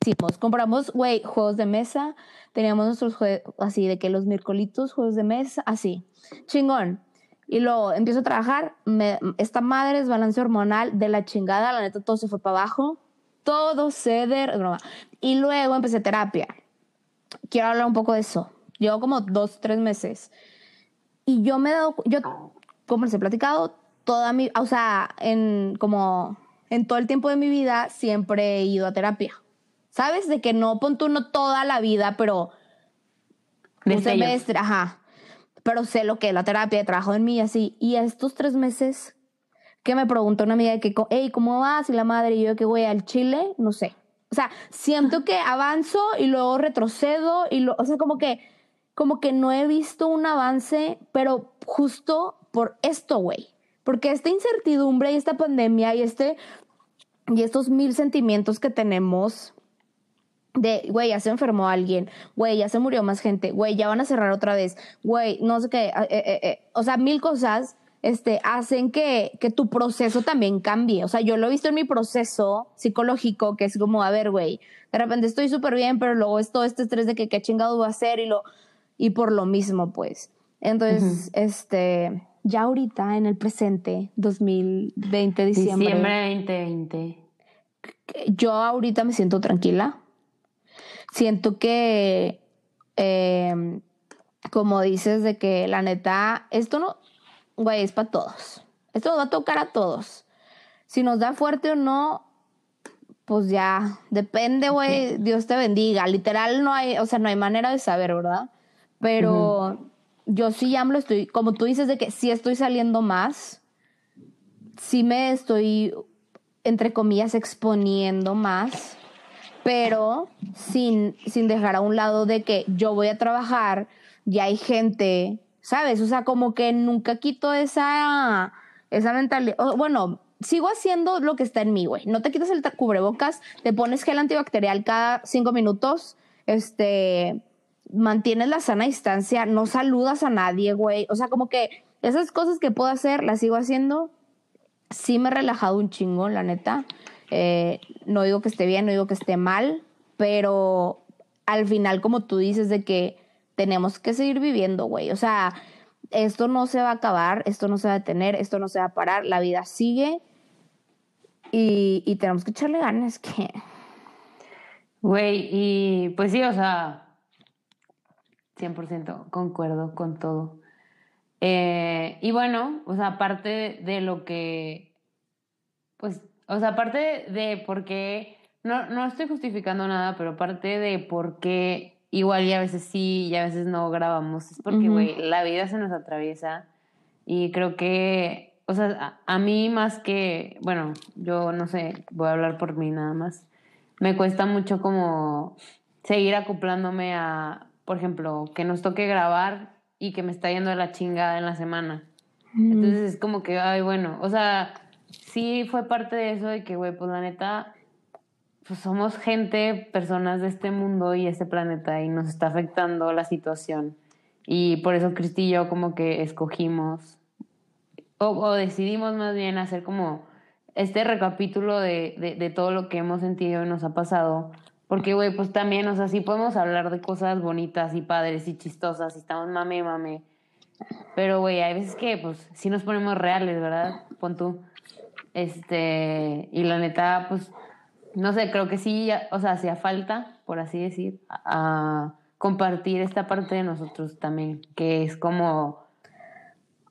hicimos. Compramos, güey, juegos de mesa, teníamos nuestros juegos, así, de que los miércolitos, juegos de mesa, así, chingón. Y luego empiezo a trabajar, me, esta madre es balance hormonal de la chingada, la neta todo se fue para abajo, todo ceder, es broma. Y luego empecé terapia. Quiero hablar un poco de eso. Llevo como dos, tres meses. Y yo me he dado, yo, como les he platicado, toda mi, o sea, en como en todo el tiempo de mi vida siempre he ido a terapia. ¿Sabes? De que no pon tú no toda la vida, pero un semestre, ajá. Pero sé lo que es la terapia, he trabajado en mí y así. Y estos tres meses que me preguntó una amiga de que, hey, ¿cómo vas? Y la madre, y yo que voy al Chile, no sé. O sea, siento que avanzo y luego retrocedo y lo, o sea, como que, como que no he visto un avance, pero justo por esto, güey. Porque esta incertidumbre y esta pandemia y este, y estos mil sentimientos que tenemos de, güey, ya se enfermó alguien, güey, ya se murió más gente, güey, ya van a cerrar otra vez, güey, no sé qué, eh, eh, eh, o sea, mil cosas este, hacen que, que tu proceso también cambie. O sea, yo lo he visto en mi proceso psicológico, que es como, a ver, güey, de repente estoy súper bien, pero luego es todo este estrés de que qué chingado voy a hacer y, lo, y por lo mismo, pues. Entonces, este, ya ahorita, en el presente, 2020, diciembre Diciembre 2020. yo ahorita me siento tranquila. Siento que, eh, como dices, de que la neta, esto no, güey, es para todos. Esto nos va a tocar a todos. Si nos da fuerte o no, pues ya, depende, güey, Dios te bendiga. Literal, no hay, o sea, no hay manera de saber, ¿verdad? Pero yo sí ya me lo estoy, como tú dices, de que sí estoy saliendo más, sí me estoy, entre comillas, exponiendo más, pero sin, sin dejar a un lado de que yo voy a trabajar, ya hay gente, ¿sabes? O sea, como que nunca quito esa, esa mentalidad. Bueno, sigo haciendo lo que está en mí, güey. No te quitas el cubrebocas, te pones gel antibacterial cada cinco minutos, este, mantienes la sana distancia, no saludas a nadie, güey. O sea, como que esas cosas que puedo hacer, las sigo haciendo. Sí me he relajado un chingo, la neta. Eh, no digo que esté bien, no digo que esté mal, pero al final, como tú dices, de que tenemos que seguir viviendo, güey. O sea, esto no se va a acabar, esto no se va a detener, esto no se va a parar, la vida sigue y, y tenemos que echarle ganas, que Güey, y pues sí, o sea, 100% concuerdo con todo. Eh, y bueno, o sea, aparte de lo que, pues, o sea, aparte de por qué, no, no estoy justificando nada, pero aparte de por qué igual y a veces sí y a veces no grabamos, es porque, güey, la vida se nos atraviesa y creo que, o sea, a, a mí más que, bueno, yo no sé, voy a hablar por mí nada más me cuesta mucho como seguir acoplándome a, por ejemplo, que nos toque grabar y que me está yendo de la chingada en la semana. Entonces es como que, ay, bueno, o sea, sí fue parte de eso de que, güey, pues la neta, pues somos gente, personas de este mundo y este planeta y nos está afectando la situación. Y por eso Cristi y yo como que escogimos, o, o decidimos más bien hacer como este recapítulo de, de, de todo lo que hemos sentido y nos ha pasado. Porque, güey, pues también, o sea, sí podemos hablar de cosas bonitas y padres y chistosas y estamos mame mame. Pero, güey, hay veces que, pues, sí nos ponemos reales, ¿verdad? Pon tú. Este, y la neta, pues, no sé, creo que sí, o sea, hacía falta, por así decir, a compartir esta parte de nosotros también, que es como,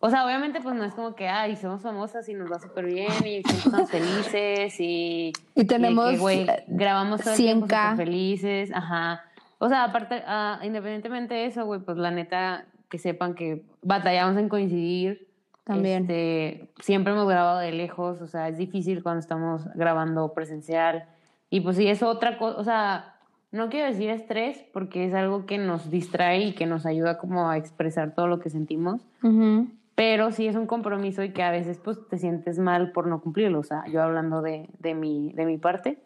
o sea, obviamente, pues no es como que, ay, somos famosas y nos va súper bien y estamos felices y, Y tenemos, que, güey, eh, grabamos todo el tiempo 100K. súper felices, ajá. O sea, aparte, ah, independientemente de eso, güey, pues la neta, que sepan que batallamos en coincidir. También. Este, siempre hemos grabado de lejos, o sea, es difícil cuando estamos grabando presencial. Y pues sí, es otra cosa, o sea, no quiero decir estrés porque es algo que nos distrae y que nos ayuda como a expresar todo lo que sentimos, Ujú. Pero sí es un compromiso y que a veces pues te sientes mal por no cumplirlo, o sea, yo hablando de, de, mi, de mi parte.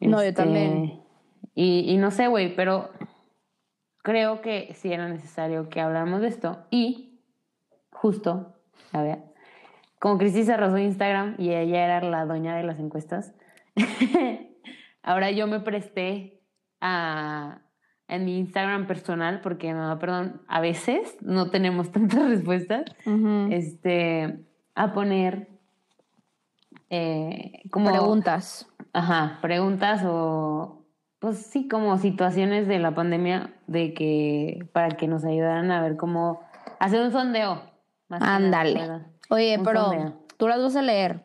No, yo Este, también. Y, y no sé, güey, pero creo que sí era necesario que habláramos de esto y justo, a ver, como Cristi cerró su Instagram y ella era la doña de las encuestas, ahora yo me presté a, en mi Instagram personal, porque, no, perdón, a veces no tenemos tantas respuestas, este, a poner eh, como Preguntas. Ajá, preguntas o pues sí, como situaciones de la pandemia de que para que nos ayudaran a ver cómo hacer un sondeo. Ándale. Oye, Un pero sondeo. tú las vas a leer.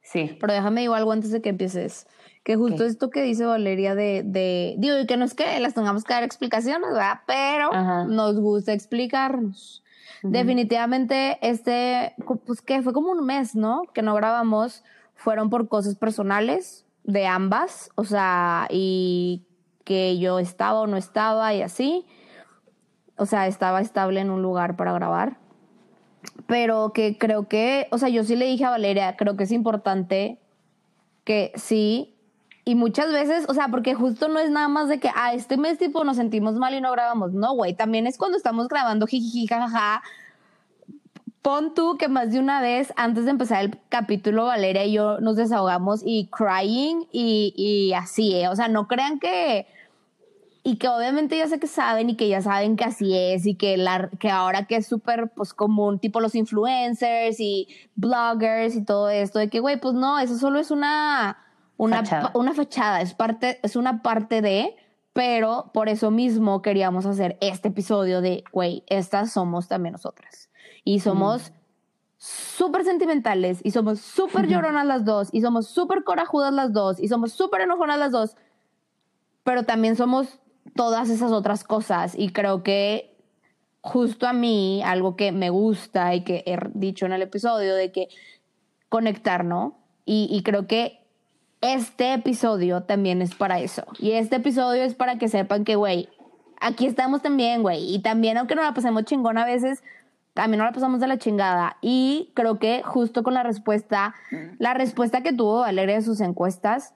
Sí. Pero déjame digo algo antes de que empieces. Que justo esto que dice Valeria de, de. Digo, y que no es que las tengamos que dar explicaciones, ¿verdad? Pero Ajá. nos gusta explicarnos. Definitivamente, este. Pues que fue como un mes, ¿no? Que no grabamos. Fueron por cosas personales de ambas. O sea, y que yo estaba o no estaba y así. O sea, estaba estable en un lugar para grabar pero que creo que, o sea, yo sí le dije a Valeria, creo que es importante que sí, y muchas veces, o sea, porque justo no es nada más de que, ah, este mes tipo nos sentimos mal y no grabamos, no, güey, también es cuando estamos grabando jijiji, jajaja. Pon tú que más de una vez antes de empezar el capítulo, Valeria y yo nos desahogamos y crying y, y así, ¿eh? o sea, no crean que, y que obviamente ya sé que saben y que ya saben que así es y que, la, que ahora que es súper pues común, tipo los influencers y bloggers y todo esto, de que, güey, pues no, eso solo es una, una, Fachada. una fachada, es, parte, es una parte de, pero por eso mismo queríamos hacer este episodio de, güey, estas somos también nosotras. Y somos súper sentimentales y somos súper lloronas las dos y somos súper corajudas las dos y somos súper enojonas las dos pero también somos todas esas otras cosas y creo que justo a mí algo que me gusta y que he dicho en el episodio de que conectar, ¿no? Y, y creo que este episodio también es para eso. Y este episodio es para que sepan que, güey, aquí estamos también, güey. Y también, aunque no la pasemos chingón a veces, también no la pasamos de la chingada. Y creo que justo con la respuesta, la respuesta que tuvo Valeria de sus encuestas,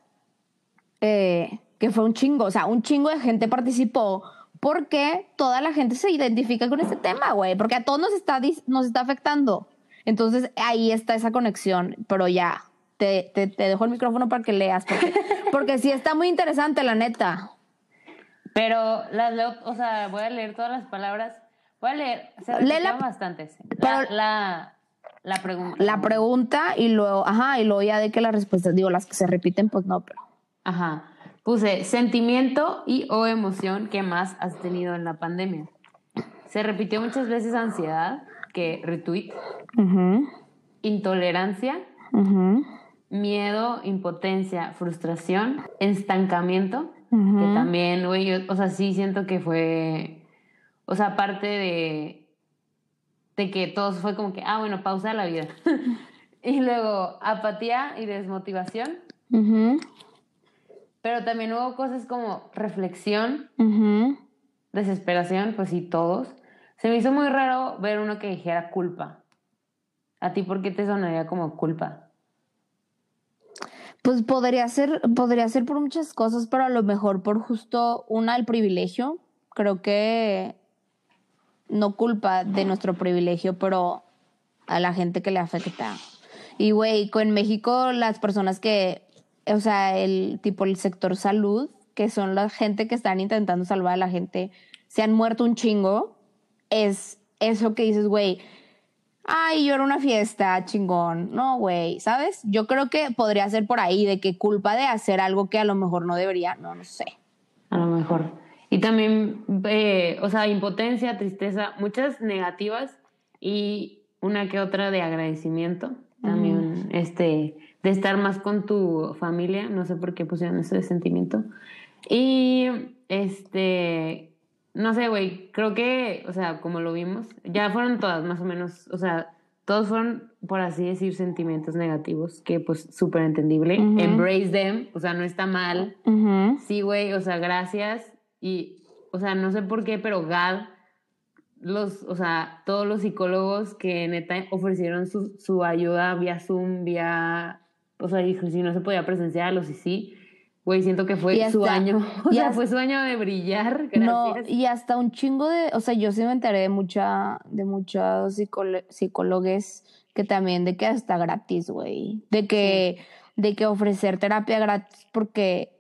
eh, que fue un chingo, o sea, un chingo de gente participó porque toda la gente se identifica con este tema, güey, porque a todos nos está, nos está afectando. Entonces ahí está esa conexión, pero ya, te, te, te dejo el micrófono para que leas, porque, porque sí está muy interesante, la neta. Pero las leo, o sea, voy a leer todas las palabras. Voy a leer, se repitieron bastantes. La, la, la pregunta. La pregunta y luego, ajá, y luego ya de que las respuestas, digo, las que se repiten, pues no, pero. Ajá. Puse sentimiento y o emoción que más has tenido en la pandemia. Se repitió muchas veces ansiedad, que retweet, Ujú, intolerancia, ujú, miedo, impotencia, frustración, estancamiento, que también, güey, yo, o sea, sí siento que fue, o sea, parte de, de que todo fue como que, ah, bueno, pausa la vida. y luego apatía y desmotivación, pero también hubo cosas como reflexión, desesperación, pues sí, todos. Se me hizo muy raro ver uno que dijera culpa. ¿A ti por qué te sonaría como culpa? Pues podría ser, podría ser por muchas cosas, pero a lo mejor por justo una, el privilegio. Creo que no culpa de nuestro privilegio, pero a la gente que le afecta. Y güey, con México las personas que, o sea, el tipo el sector salud, que son la gente que están intentando salvar a la gente, se han muerto un chingo. Es eso que dices, güey, ay, yo era una fiesta, chingón. No, güey, ¿sabes? Yo creo que podría ser por ahí, de que culpa de hacer algo que a lo mejor no debería, no, no sé. A lo mejor. Y también, eh, o sea, impotencia, tristeza, muchas negativas y una que otra de agradecimiento. También, este, de estar más con tu familia. No sé por qué pusieron ese sentimiento. Y, este, no sé, güey, creo que, o sea, como lo vimos, ya fueron todas más o menos, o sea, todos fueron, por así decir, sentimientos negativos, que pues súper entendible. Embrace them, o sea, no está mal. Sí, güey, o sea, gracias. Y, o sea, no sé por qué, pero GAD, los, o sea, todos los psicólogos que neta ofrecieron su, su ayuda vía Zoom, vía, o sea, dijo, si no se podía presenciarlos y sí, güey, siento que fue su año, o sea, hasta- fue su año de brillar, No, gracias. y hasta un chingo de, o sea, yo sí me enteré de mucha, de muchos psicólo- psicólogos que también de que hasta gratis, güey, de que, de que ofrecer terapia gratis porque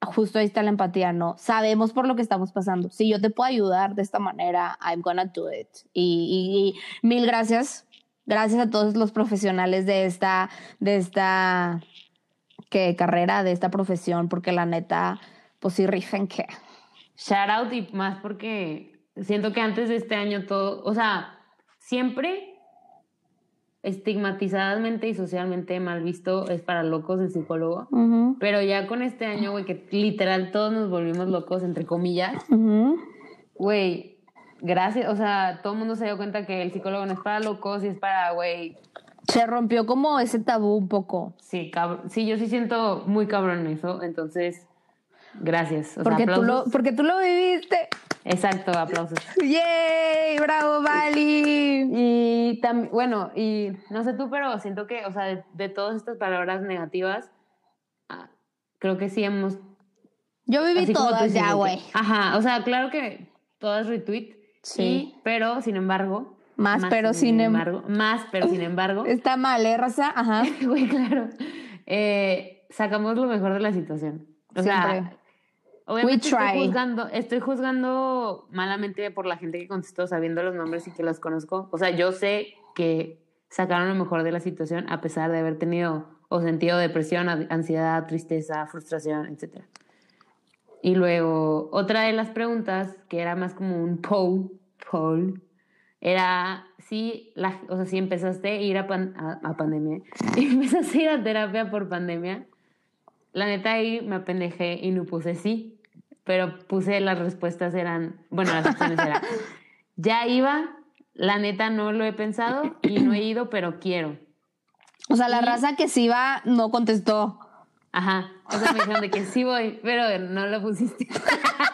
justo ahí está la empatía, ¿no? Sabemos por lo que estamos pasando. Si yo te puedo ayudar de esta manera, I'm gonna do it. Y, y- y mil gracias, gracias a todos los profesionales de esta, de esta, que carrera, de esta profesión, porque la neta, pues sí rifen que. Shout out y más porque siento que antes de este año todo, o sea, siempre estigmatizadamente y socialmente mal visto es para locos el psicólogo. Pero ya con este año, güey, que literal todos nos volvimos locos, entre comillas, güey, gracias, o sea, todo el mundo se dio cuenta que el psicólogo no es para locos y es para, güey, Se rompió como ese tabú un poco. sí, cabrón, sí, yo sí siento muy cabrón eso, entonces, gracias. O sea, Porque tú, lo, porque tú lo viviste. Exacto, aplausos. ¡Yay! ¡Bravo, Vali! Y también, bueno, y no sé tú, pero siento que, o sea, de, de todas estas palabras negativas, ah, creo que sí hemos Yo viví todas ya, güey. Ajá, o sea, claro que todas retweet. Sí. y- pero sin embargo. Más, pero sin em- embargo. Más, pero sin embargo. Está mal, ¿eh, raza? Ajá. Güey, claro. eh, sacamos lo mejor de la situación. O sea, obviamente estoy juzgando, estoy juzgando malamente por la gente que contestó sabiendo los nombres y que los conozco. O sea, yo sé que sacaron lo mejor de la situación a pesar de haber tenido o sentido depresión, ansiedad, tristeza, frustración, etcétera. Y luego, otra de las preguntas, que era más como un poll, poll era si, la, o sea, si empezaste a ir a, pan- a, a pandemia, si empezaste a ir a terapia por pandemia, la neta ahí me apendejé y no puse sí, pero puse las respuestas eran, bueno, las opciones eran, ya iba, la neta no lo he pensado y no he ido, pero quiero. O sea, la Y- raza que sí va no contestó. Ajá, o sea, me dijeron de que sí voy, pero no lo pusiste.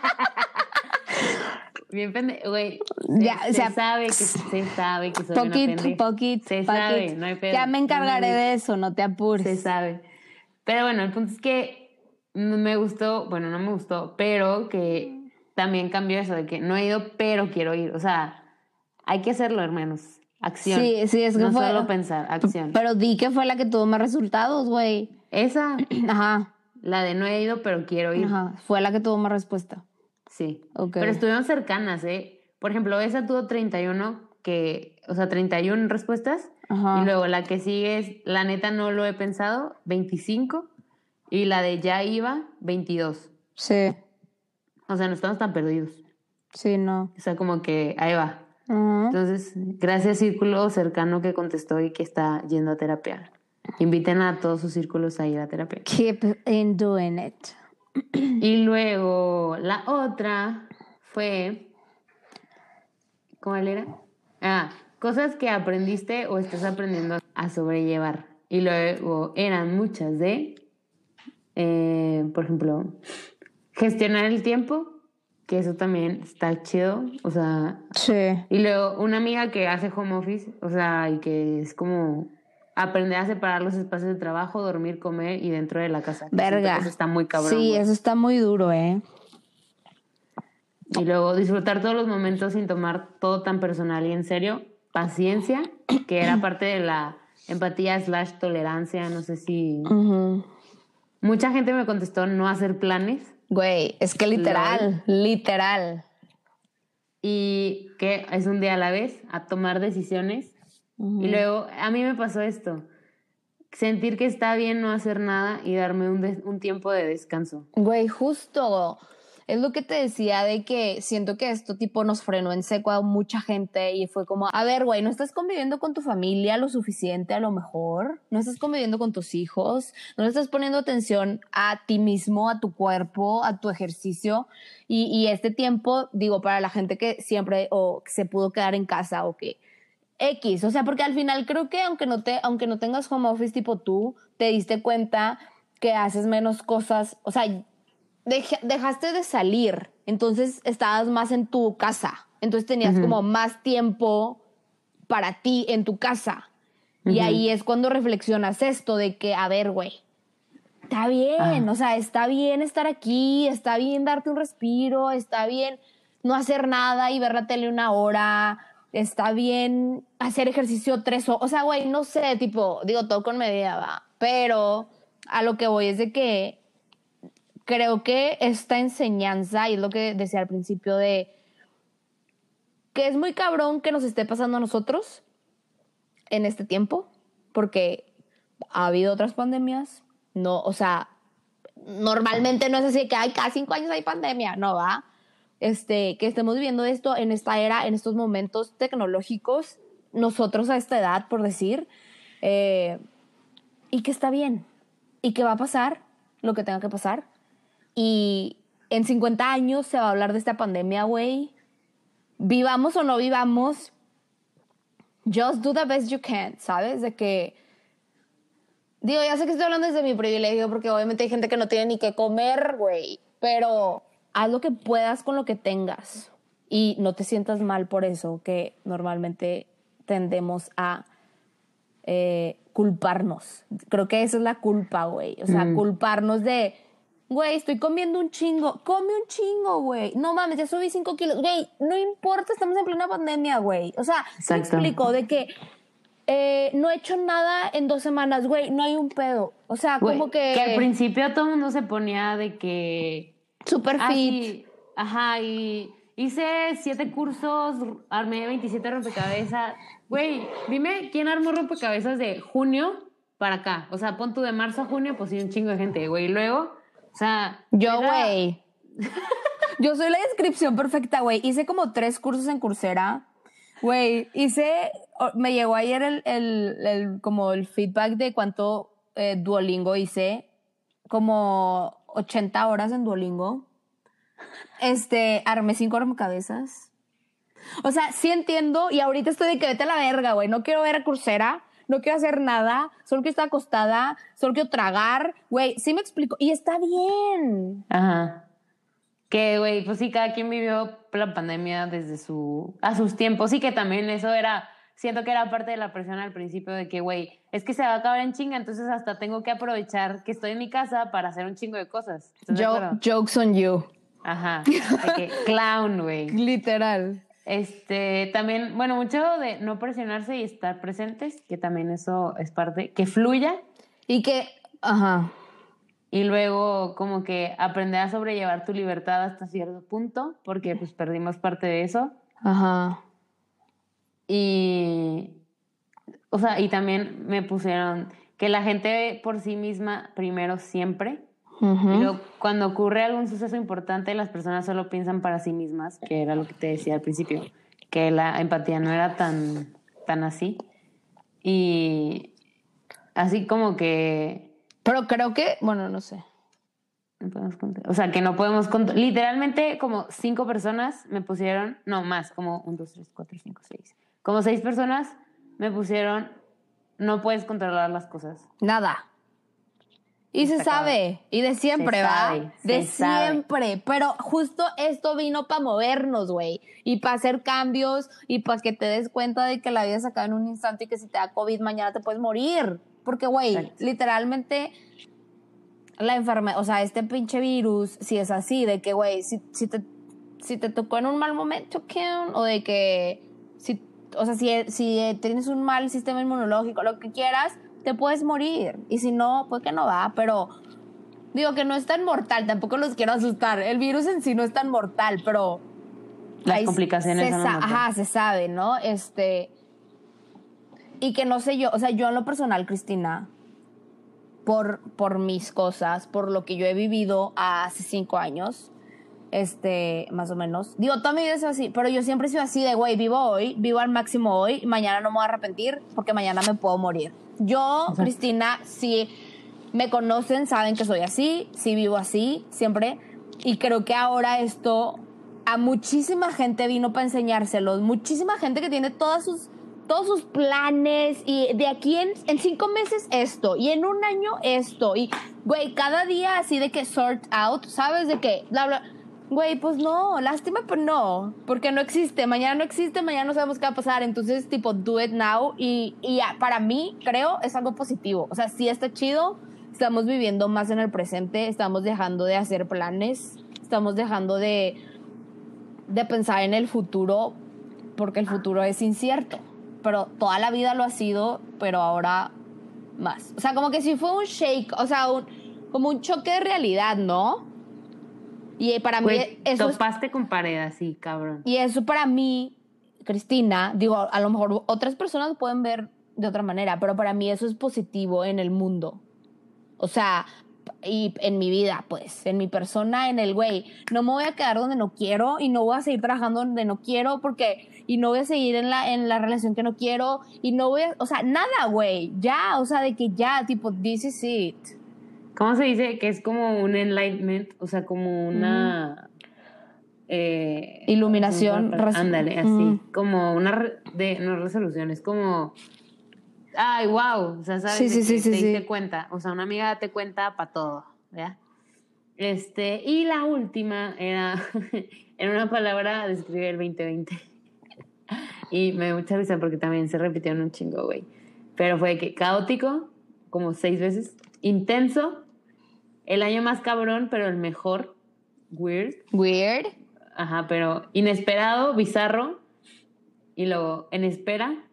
Bien pendejo, güey. Se, Ya, o se sea, sabe que se sabe que soy una Poquito, pendeja. poquito. Se poquito. sabe, no hay pedo. Ya me encargaré de eso, no te apures. Se sabe. Pero bueno, el punto es que me gustó, bueno, no me gustó, pero que también cambió eso de que no he ido, pero quiero ir. O sea, hay que hacerlo, hermanos. Acción. Sí, sí, es que no fue- solo pensar, acción. Pero di que fue la que tuvo más resultados, güey. Esa, Ajá, la de no he ido, pero quiero ir. ajá. Fue la que tuvo más respuesta. Sí. Pero estuvieron cercanas, ¿eh? Por ejemplo, esa tuvo 31, que, o sea, 31 respuestas. Ajá. Y luego la que sigue es, la neta no lo he pensado, 25. Y la de ya iba, 22. Sí, O sea, no estamos tan perdidos. sí, no. O sea, como que ahí va. Entonces, gracias círculo cercano que contestó y que está yendo a terapia. Inviten a todos sus círculos a ir a terapia. Keep in doing it. Y luego la otra fue. ¿Cuál era? Ah, cosas que aprendiste o estás aprendiendo a sobrellevar. Y luego eran muchas de, eh, por ejemplo, gestionar el tiempo, que eso también está chido. O sea, Sí. y luego una amiga que hace home office, o sea, y que es como aprender a separar los espacios de trabajo, dormir, comer y dentro de la casa. Verga. Eso está muy cabrón. Sí, eso está muy duro, ¿eh? Y luego disfrutar todos los momentos sin tomar todo tan personal y en serio. Paciencia, que era parte de la empatía slash tolerancia, no sé si... Mucha gente me contestó no hacer planes Güey, es que literal, literal. y que es un día a la vez, a tomar decisiones. Ujú. Y luego a mí me pasó esto, sentir que está bien no hacer nada y darme un, un tiempo de descanso. Güey, justo. es lo que te decía de que siento que esto tipo nos frenó en seco a mucha gente y fue como, a ver, güey, no estás conviviendo con tu familia lo suficiente a lo mejor, no estás conviviendo con tus hijos, no le estás poniendo atención a ti mismo, a tu cuerpo, a tu ejercicio y, y este tiempo, digo, para la gente que siempre o que se pudo quedar en casa o que X, o sea, porque al final creo que aunque no te, aunque no tengas home office tipo tú, te diste cuenta que haces menos cosas, o sea, dejaste de salir, entonces estabas más en tu casa, entonces tenías como más tiempo para ti en tu casa. Y ahí es cuando reflexionas esto de que, a ver, güey, está bien, o sea, está bien estar aquí, está bien darte un respiro, está bien no hacer nada y ver la tele una hora, está bien hacer ejercicio tres o, o sea, güey, no sé, tipo, digo todo con medida, va, pero a lo que voy es de que creo que esta enseñanza, y es lo que decía al principio de que es muy cabrón que nos esté pasando a nosotros en este tiempo, porque ha habido otras pandemias, no, o sea, normalmente no es así que hay cada cinco años hay pandemia, no va este, que estemos viviendo esto en esta era, en estos momentos tecnológicos, nosotros a esta edad, por decir, eh, y que está bien, y que va a pasar lo que tenga que pasar. Y en 50 años se va a hablar de esta pandemia, güey. Vivamos o no vivamos, just do the best you can, ¿sabes? De que, digo, ya sé que estoy hablando desde mi privilegio, porque obviamente hay gente que no tiene ni que comer, güey, pero haz lo que puedas con lo que tengas y no te sientas mal por eso, que normalmente tendemos a eh, culparnos. Creo que esa es la culpa, güey. O sea, culparnos de, güey, estoy comiendo un chingo. Come un chingo, güey. No mames, ya subí cinco kilos. Güey, no importa, estamos en plena pandemia, güey. O sea, me explico de que eh, no he hecho nada en dos semanas, güey, no hay un pedo. O sea, como que... Que al principio todo el mundo se ponía de que Super ah, fit. Ajá, y hice siete cursos, armé 27 rompecabezas. Güey, dime quién armó rompecabezas de junio para acá. O sea, pon tú de marzo a junio, pues sí, un chingo de gente, güey. Luego, o sea. Yo, güey. Yo soy la descripción perfecta, güey. Hice como tres cursos en Coursera. Güey, hice. Me llegó ayer el, el, como el feedback de cuánto eh, Duolingo hice. Como 80 horas en Duolingo. Este, armé cinco rompecabezas. O sea, sí entiendo y ahorita estoy de que vete a la verga, güey. No quiero ver a no quiero hacer nada, solo quiero estar acostada, solo quiero tragar, güey. Sí me explico. Y está bien. Ajá. Que, güey, pues sí, cada quien vivió la pandemia desde su, a sus tiempos. Sí que también eso era siento que era parte de la presión al principio de que, güey, es que se va a acabar en chinga, entonces hasta tengo que aprovechar que estoy en mi casa para hacer un chingo de cosas. jokes on you. Ajá. clown, güey. Literal. Este, también, bueno, mucho de no presionarse y estar presentes, que también eso es parte, que fluya. Y que, ajá. Y luego como que aprender a sobrellevar tu libertad hasta cierto punto, porque pues perdimos parte de eso. Ajá. Y, o sea, y también me pusieron que la gente por sí misma primero siempre. Pero cuando ocurre algún suceso importante, las personas solo piensan para sí mismas, que era lo que te decía al principio, que la empatía no era tan, tan así. Y así como que... Pero creo que, bueno, no sé. O sea, que no podemos contar. Literalmente, como cinco personas me pusieron, no más, como un, dos, tres, cuatro, cinco, seis como seis personas me pusieron, no puedes controlar las cosas. Nada. Y se sabe, y de siempre, ¿va? de siempre. Pero justo esto vino para movernos, güey. Y para hacer cambios y para que te des cuenta de que la vida se acaba en un instante y que si te da COVID mañana te puedes morir. Porque, güey, literalmente la enfermedad, o sea, este pinche virus, si es así, de que, güey, si, si, te, si te tocó en un mal momento, o de que si o sea, si, si tienes un mal sistema inmunológico, lo que quieras, te puedes morir. Y si no, pues que no va, pero digo que no es tan mortal, tampoco los quiero asustar. El virus en sí no es tan mortal, pero... Las complicaciones se, Ajá, se sabe, ¿no? Este... Y que no sé yo, o sea, yo en lo personal, Cristina, por, por mis cosas, por lo que yo he vivido hace cinco años, Este, más o menos. Digo, toda mi vida sido así, pero yo siempre he sido así de, güey, vivo hoy, vivo al máximo hoy, mañana no me voy a arrepentir porque mañana me puedo morir. Yo, Cristina, si me conocen, saben que soy así, si vivo así, siempre. Y creo que ahora esto a muchísima gente vino para enseñárselos, muchísima gente que tiene todas sus todos sus planes y de aquí en, en cinco meses esto y en un año esto y güey cada día así de que sort out sabes de que bla bla güey pues no lástima pero no porque no existe. Mañana no existe mañana no sabemos qué va a pasar. Entonces tipo do it now. Y, y para mí creo es algo positivo. O sea sí está chido. Estamos viviendo más en el presente. Estamos dejando de hacer planes. Estamos dejando de de pensar en el futuro porque el futuro es incierto. Pero toda la vida lo ha sido, pero ahora más. O sea, como que si fue un shake, o sea, un, como un choque de realidad, ¿no? Y para Güey, mí eso es- topaste con pared así, cabrón. y eso para mí, Cristina, digo, a lo mejor otras personas pueden ver de otra manera, pero para mí eso es positivo en el mundo. O sea, y en mi vida, pues, en mi persona, en el güey, no me voy a quedar donde no quiero y no voy a seguir trabajando donde no quiero porque, y no voy a seguir en la, en la relación que no quiero y no voy a, o sea, nada, güey, ya, o sea, de que ya, tipo, this is it. ¿Cómo se dice? Que es como un enlightenment, o sea, como una... eh, Iluminación, Ándale, así. Mm. Como una... de, no resolución, es como... Ay, wow. O sea, ¿sabes? Sí, sí, sí, te sí. diste cuenta. O sea, una amiga te cuenta para todo, ¿ya? Este, y la última era... en una palabra describe el 2020. Y me dio mucha risa porque también se repitieron un chingo, güey. Pero fue que caótico, como seis veces. Intenso, el año más cabrón, pero el mejor. Weird. Weird. Ajá, pero inesperado, bizarro. Y luego, en espera,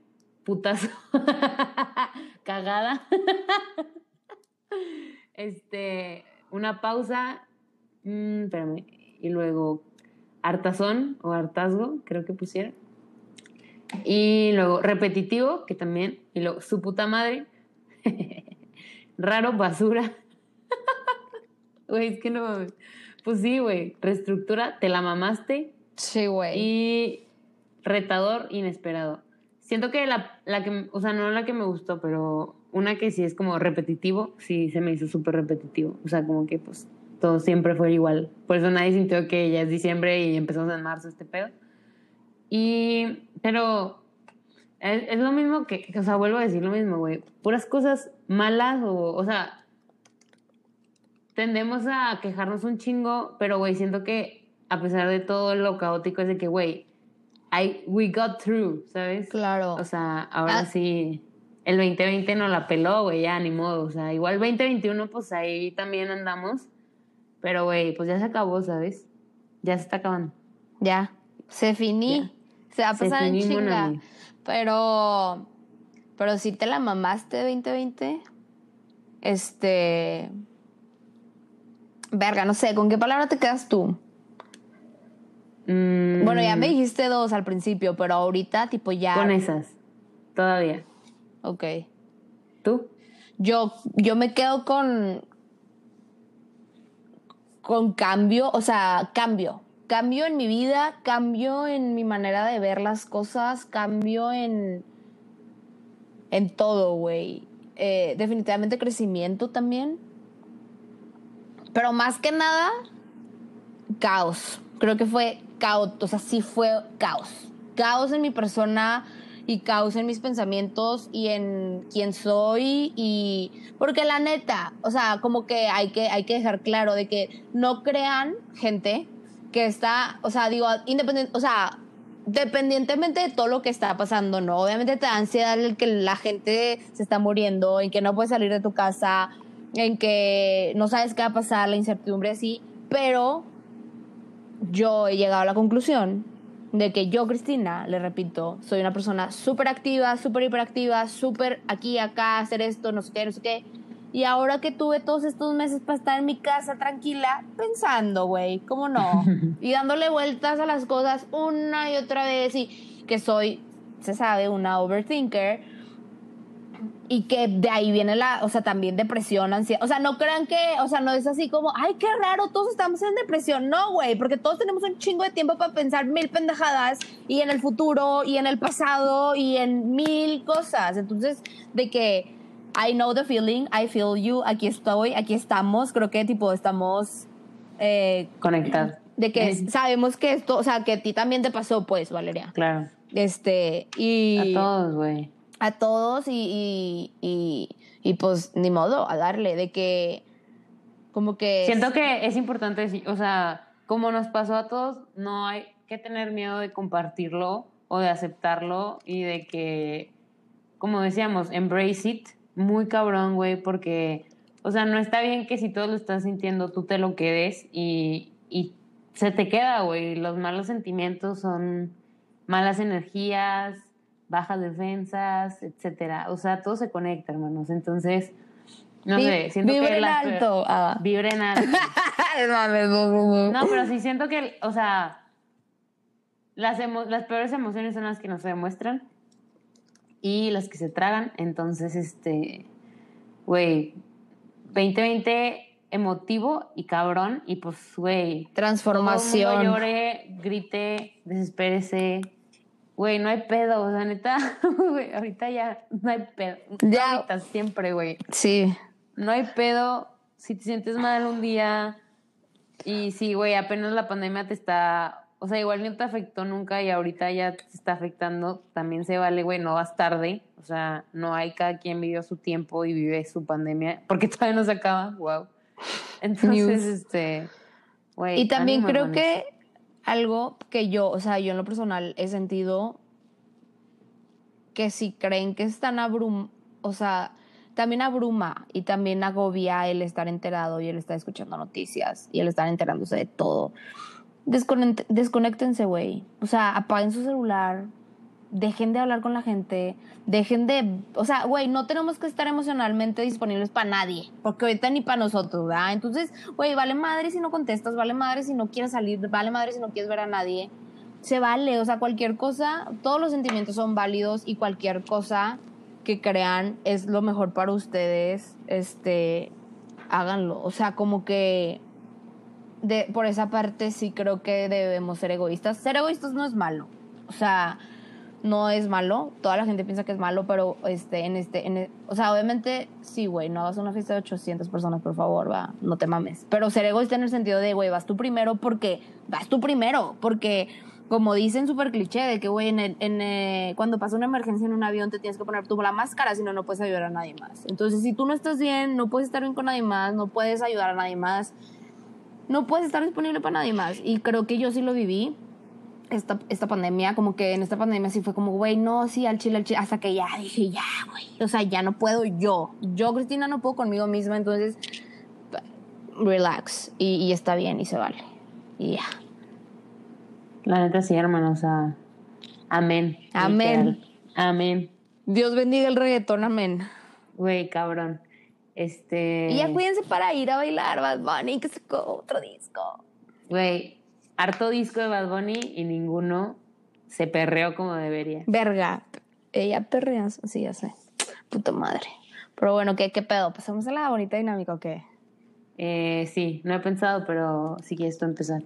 putazo. Cagada. este, una pausa. mm, espérame. Y luego, hartazón o hartazgo, creo que pusieron. Y luego, repetitivo, que también. Y luego, su puta madre. Raro, basura. Güey, es que no mames. Pues sí, güey. Reestructura, te la mamaste. Sí, güey. Y retador, inesperado. Siento que la, la que, o sea, no la que me gustó, pero una que sí es como repetitivo, sí se me hizo súper repetitivo. O sea, como que pues todo siempre fue igual. Por eso nadie sintió que ya es diciembre y empezamos en marzo este pedo. Y, pero es, es lo mismo que, que, o sea, vuelvo a decir lo mismo, güey. Puras cosas malas o, o sea, tendemos a quejarnos un chingo, pero, güey, siento que a pesar de todo lo caótico es de que, güey, I, we got through, ¿sabes? Claro. O sea, ahora Ah. sí, el 2020 no la peló, güey, ya, ni modo. O sea, igual 2021, pues ahí también andamos. Pero, güey, pues ya se acabó, ¿sabes? Ya se está acabando. Ya, se finí. Ya. Se va a pasar en chinga. ami. Pero, pero si te la mamaste 2020, este, verga, no sé, ¿con qué palabra te quedas tú? Mm, Bueno, ya me dijiste dos al principio, pero ahorita tipo ya, Con esas, todavía. ok. ¿Tú? Yo, yo me quedo con, con cambio, o sea, cambio. Cambio en mi vida, cambio en mi manera de ver las cosas, cambio en, en todo, güey. Eh, definitivamente crecimiento también. Pero más que nada, caos. Creo que fue caos, o sea, sí fue caos. Caos en mi persona y caos en mis pensamientos y en quién soy y porque la neta, o sea, como que hay que hay que dejar claro de que no crean gente que está, o sea, digo, independiente, o sea, dependientemente de todo lo que está pasando, ¿no? Obviamente te da ansiedad el que la gente se está muriendo, en que no puedes salir de tu casa, en que no sabes qué va a pasar, la incertidumbre así, pero yo he llegado a la conclusión de que yo, Cristina, le repito, soy una persona súper activa, súper hiperactiva, súper aquí, acá, hacer esto, no sé qué, no sé qué. Y ahora que tuve todos estos meses para estar en mi casa tranquila, pensando, güey, ¿cómo no? y dándole vueltas a las cosas una y otra vez y que soy, se sabe, una overthinker. y que de ahí viene la, o sea, también depresión, ansiedad. O sea, no crean que, o sea, no es así como, ay, qué raro, todos estamos en depresión. No, güey, porque todos tenemos un chingo de tiempo para pensar mil pendejadas y en el futuro y en el pasado y en mil cosas. Entonces, de que I know the feeling, I feel you, aquí estoy, aquí estamos, creo que tipo estamos eh, Conectado. de que sabemos que esto, o sea, que a ti también te pasó, pues, Valeria. Claro. Este, y A todos, güey. a todos y, y, y, y, pues ni modo, a darle, de que como que... Siento que es importante decir, o sea, como nos pasó a todos, no hay que tener miedo de compartirlo o de aceptarlo y de que, como decíamos, embrace it, muy cabrón, güey, porque, o sea, no está bien que si todo lo estás sintiendo tú te lo quedes y, y se te queda, güey. Los malos sentimientos son malas energías, bajas defensas, etcétera. O sea, todo se conecta, hermanos. Entonces, no vi- sé, siento vibra que en alto. Ah. Vibra en alto. No, pero sí siento que, o sea, las, las peores emociones son las que no se demuestran y las que se tragan. Entonces, este, güey, 2020 emotivo y cabrón y pues, güey, todo el Transformación. mundo llore, grite, desespérese. Güey, no hay pedo, o sea, neta, güey, ahorita ya no hay pedo. Ya. Ahorita, siempre, güey. Sí. No hay pedo. Si te sientes mal un día y sí, güey, apenas la pandemia te está. O sea, igual no te afectó nunca y ahorita ya te está afectando. También se vale, güey, no vas tarde. O sea, no hay cada quien vivió su tiempo y vive su pandemia. Porque todavía no se acaba. Wow. Entonces, News. este. Güey. Y también creo que algo que yo, o sea, yo en lo personal he sentido que si creen que están abrum, o sea, también abruma y también agobia el estar enterado y el estar escuchando noticias y el estar enterándose de todo. Desconéctense, güey. O sea, apaguen su celular, dejen de hablar con la gente, dejen de, o sea, güey, no tenemos que estar emocionalmente disponibles para nadie, porque ahorita ni para nosotros, ¿verdad? Entonces, güey, vale madre si no contestas, vale madre si no quieres salir, vale madre si no quieres ver a nadie. Se vale, o sea, cualquier cosa, todos los sentimientos son válidos y cualquier cosa que crean es lo mejor para ustedes, este, háganlo. O sea, como que de, por esa parte sí creo que debemos ser egoístas. Ser egoístas no es malo. O sea, no es malo. Toda la gente piensa que es malo, pero este, en este, en e- o sea, obviamente, sí, güey, no hagas una fiesta de 800 personas, por favor, va, no te mames. Pero ser egoísta en el sentido de, güey, vas tú primero porque, vas tú primero, porque, como dicen súper cliché, de que, güey, en eh, cuando pasa una emergencia en un avión te tienes que poner tú la máscara, si no, no puedes ayudar a nadie más. Entonces, si tú no estás bien, no puedes estar bien con nadie más, no puedes ayudar a nadie más, no puedes estar disponible para nadie más. Y creo que yo sí lo viví esta, esta pandemia, como que en esta pandemia sí fue como, güey, no, sí, al chile, al chile, hasta que ya dije, ya, güey, o sea, ya no puedo yo. Yo, Cristina, no puedo conmigo misma, entonces, relax, y, y está bien, y se vale. Y ya. La neta sí, hermano, o sea. Amén. Amén. literal. Amén. Dios bendiga el reggaetón, amén. Güey, cabrón. Este. Y ya cuídense para ir a bailar Bad Bunny, que sacó otro disco. Güey, harto disco de Bad Bunny y ninguno se perreó como debería. Verga. Ella perreas, sí, ya sé. Puta madre. Pero bueno, ¿qué, qué pedo? ¿Pasamos a la bonita dinámica o qué? Eh, sí, no he pensado, pero sí quieres tú empezar.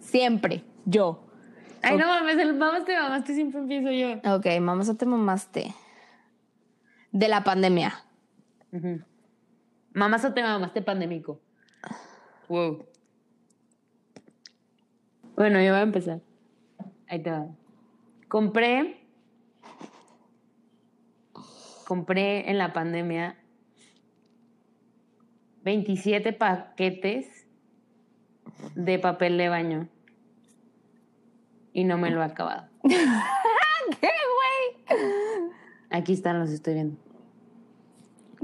Siempre, yo. Ay, Ok. no mames, el mamaste, mamaste, siempre empiezo yo. Ok, mamá, te mamaste. De la pandemia. Ujú. Mamás o te mamaste pandémico. Wow. Bueno, yo voy a empezar. Ahí te va. Compré. Compré en la pandemia 27 paquetes de papel de baño. Y no me lo he acabado. ¿Qué, güey? Aquí están, los estoy viendo.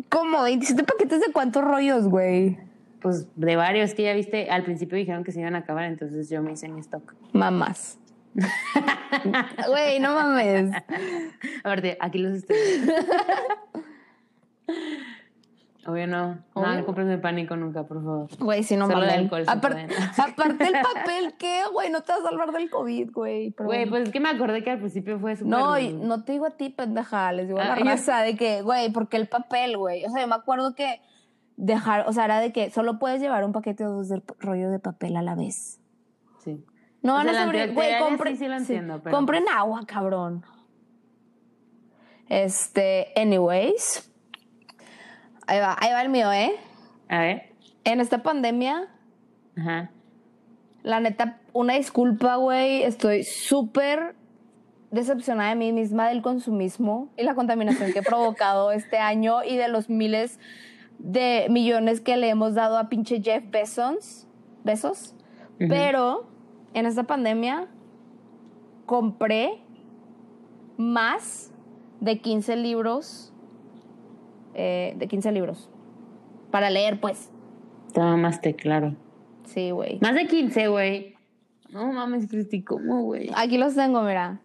¿Cómo? ¿27 paquetes de cuántos rollos, güey? Pues de varios que ya viste, al principio dijeron que se iban a acabar, entonces yo me hice mi stock. Mamás. Güey, no mames. A ver, aquí los estoy. Obvio no. No, Obvio. no compres de pánico nunca, por favor. Güey, si no Solo mames. alcohol se Apar- pueden. aparte el papel, ¿qué? Güey, no te vas a salvar del COVID, güey. Güey, bueno. pues es que me acordé que al principio fue súper... No, y no te digo a ti, pendeja, les digo a Ah, la yo- raza de que, güey, porque el papel, güey. O sea, yo me acuerdo que dejar, o sea, era de que solo puedes llevar un paquete o dos de rollo de papel a la vez. Sí. No O van sea, a sobrevivir. Güey, compren, sí, sí lo entiendo, pero- compren agua, cabrón. Este, anyways. Ahí va, ahí va el mío, ¿eh? A ver. En esta pandemia, Ajá. La neta, una disculpa, güey. Estoy súper decepcionada de mí misma del consumismo y la contaminación que he provocado este año y de los miles de millones que le hemos dado a pinche Jeff Bezos. Besos. Pero en esta pandemia compré más de 15 libros. Eh, de 15 libros. Para leer, pues. Te mamaste, claro. Sí, güey. Más de 15, güey. No mames, Cristi, ¿cómo, güey? Aquí los tengo, mira.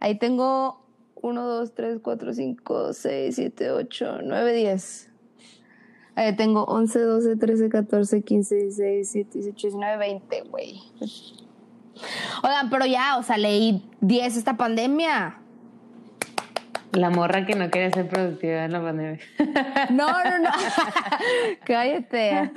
Ahí tengo 1, 2, 3, 4, 5, 6, 7, 8, 9, 10. Ahí tengo 11, 12, 13, 14, 15, 16, 17, 18, 19, 20, güey. Oigan, pero ya, o sea, leí 10 esta pandemia. La morra que no quería ser productiva en la pandemia. No, no, no. Cállate.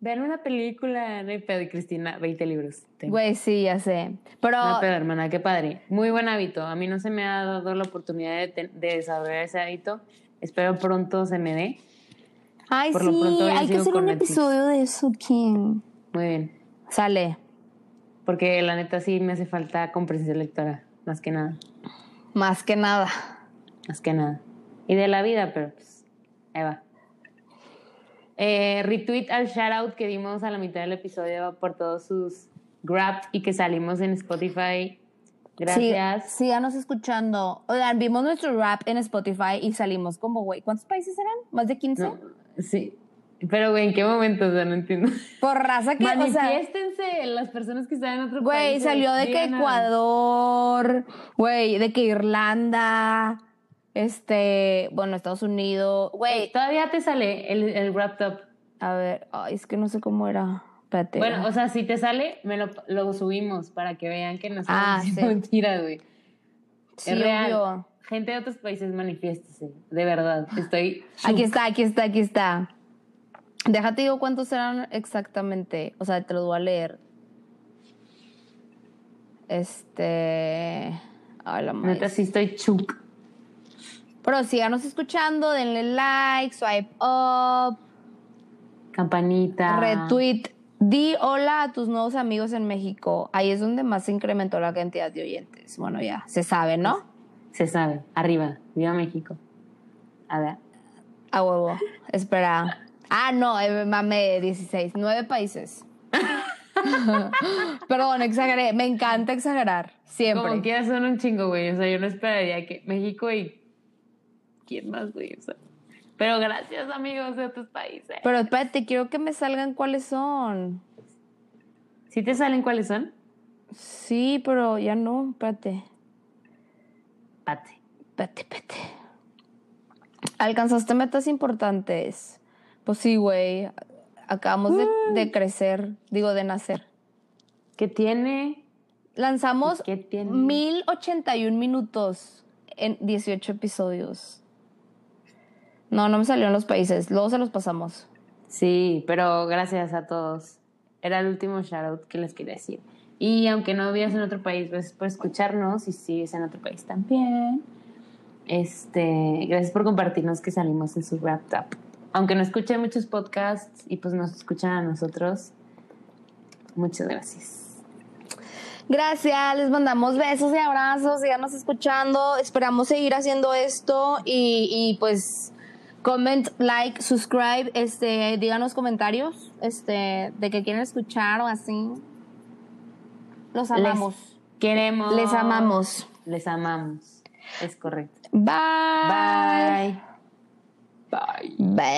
Vean una película, no hay pedo, Cristina, 20 libros. tengo. Güey, sí, ya sé. Pero, No pedo, hermana, qué padre. Muy buen hábito. A mí no se me ha dado la oportunidad de, te- de desarrollar ese hábito. Espero pronto se me dé. ay, por lo sí, pronto hay que hacer un Netflix. episodio de eso, ¿quién? Muy bien. Sale. Porque la neta sí me hace falta comprensión lectora, más que nada. Más que nada. Más que nada. Y de la vida, pero pues, ahí va. Eh, retweet al shoutout que dimos a la mitad del episodio por todos sus grabs y que salimos en Spotify. Gracias. Sí, síganos escuchando. Oigan, vimos nuestro rap en Spotify y salimos como, güey, ¿cuántos países eran? ¿Más de 15? No, sí. Pero, güey, ¿en qué momento? O sea, no entiendo. Por raza que, o sea, Manifiéstense las personas que están en otro país. güey, salió de que. Ecuador, güey, de que Irlanda, este, bueno, Estados Unidos, güey, Todavía te sale el, el wrapped up. a ver, ay, es que no sé cómo era. Espérate. Bueno, o sea, si te sale, me lo, lo subimos para que vean que no estamos Ah, diciendo sí. mentiras, güey. sí, es real. obvio. Gente de otros países, manifiéstese. De verdad, estoy. Aquí está, aquí está, aquí está. Déjate digo cuántos eran exactamente. O sea, te los voy a leer. Este. Ay, la. Neta, sí estoy chuk. Pero síganos escuchando, denle like, swipe up, Campanita. retweet. Di hola a tus nuevos amigos en México. Ahí es donde más se incrementó la cantidad de oyentes. Bueno, ya, se sabe, ¿no? Se sabe. Arriba. Viva México. A ver. A huevo. Espera. Ah, no, eh, mame, 16. Nueve países. Perdón, exageré. Me encanta exagerar. Siempre. Como quieras son un chingo, güey. O sea, yo no esperaría que México y. ¿Quién más, güey? O sea, Pero gracias, amigos de otros países. Pero espérate, quiero que me salgan cuáles son. ¿Sí te salen cuáles son? Sí, pero ya no. Espérate. Pate. Espérate, espérate. ¿Alcanzaste metas importantes? Pues sí, güey. Acabamos de, de crecer, digo, de nacer. ¿Qué tiene? Lanzamos ¿Qué tiene? 1081 minutos en 18 episodios. No, no me salieron los países. Luego se los pasamos. Sí, pero gracias a todos. Era el último shoutout que les quería decir. Y aunque no vivías en otro país, gracias por escucharnos y si vives en otro país también. Este, gracias por compartirnos que salimos en su Wrapped Up. Aunque no escuché muchos podcasts y pues nos escuchan a nosotros, muchas gracias. Gracias, les mandamos besos y abrazos, síganos escuchando, esperamos seguir haciendo esto y, y, pues comment, like, subscribe, este, díganos comentarios, este, de que quieren escuchar o así. Los amamos. Queremos. Les amamos. Les amamos. Es correcto. Bye. Bye. 拜拜。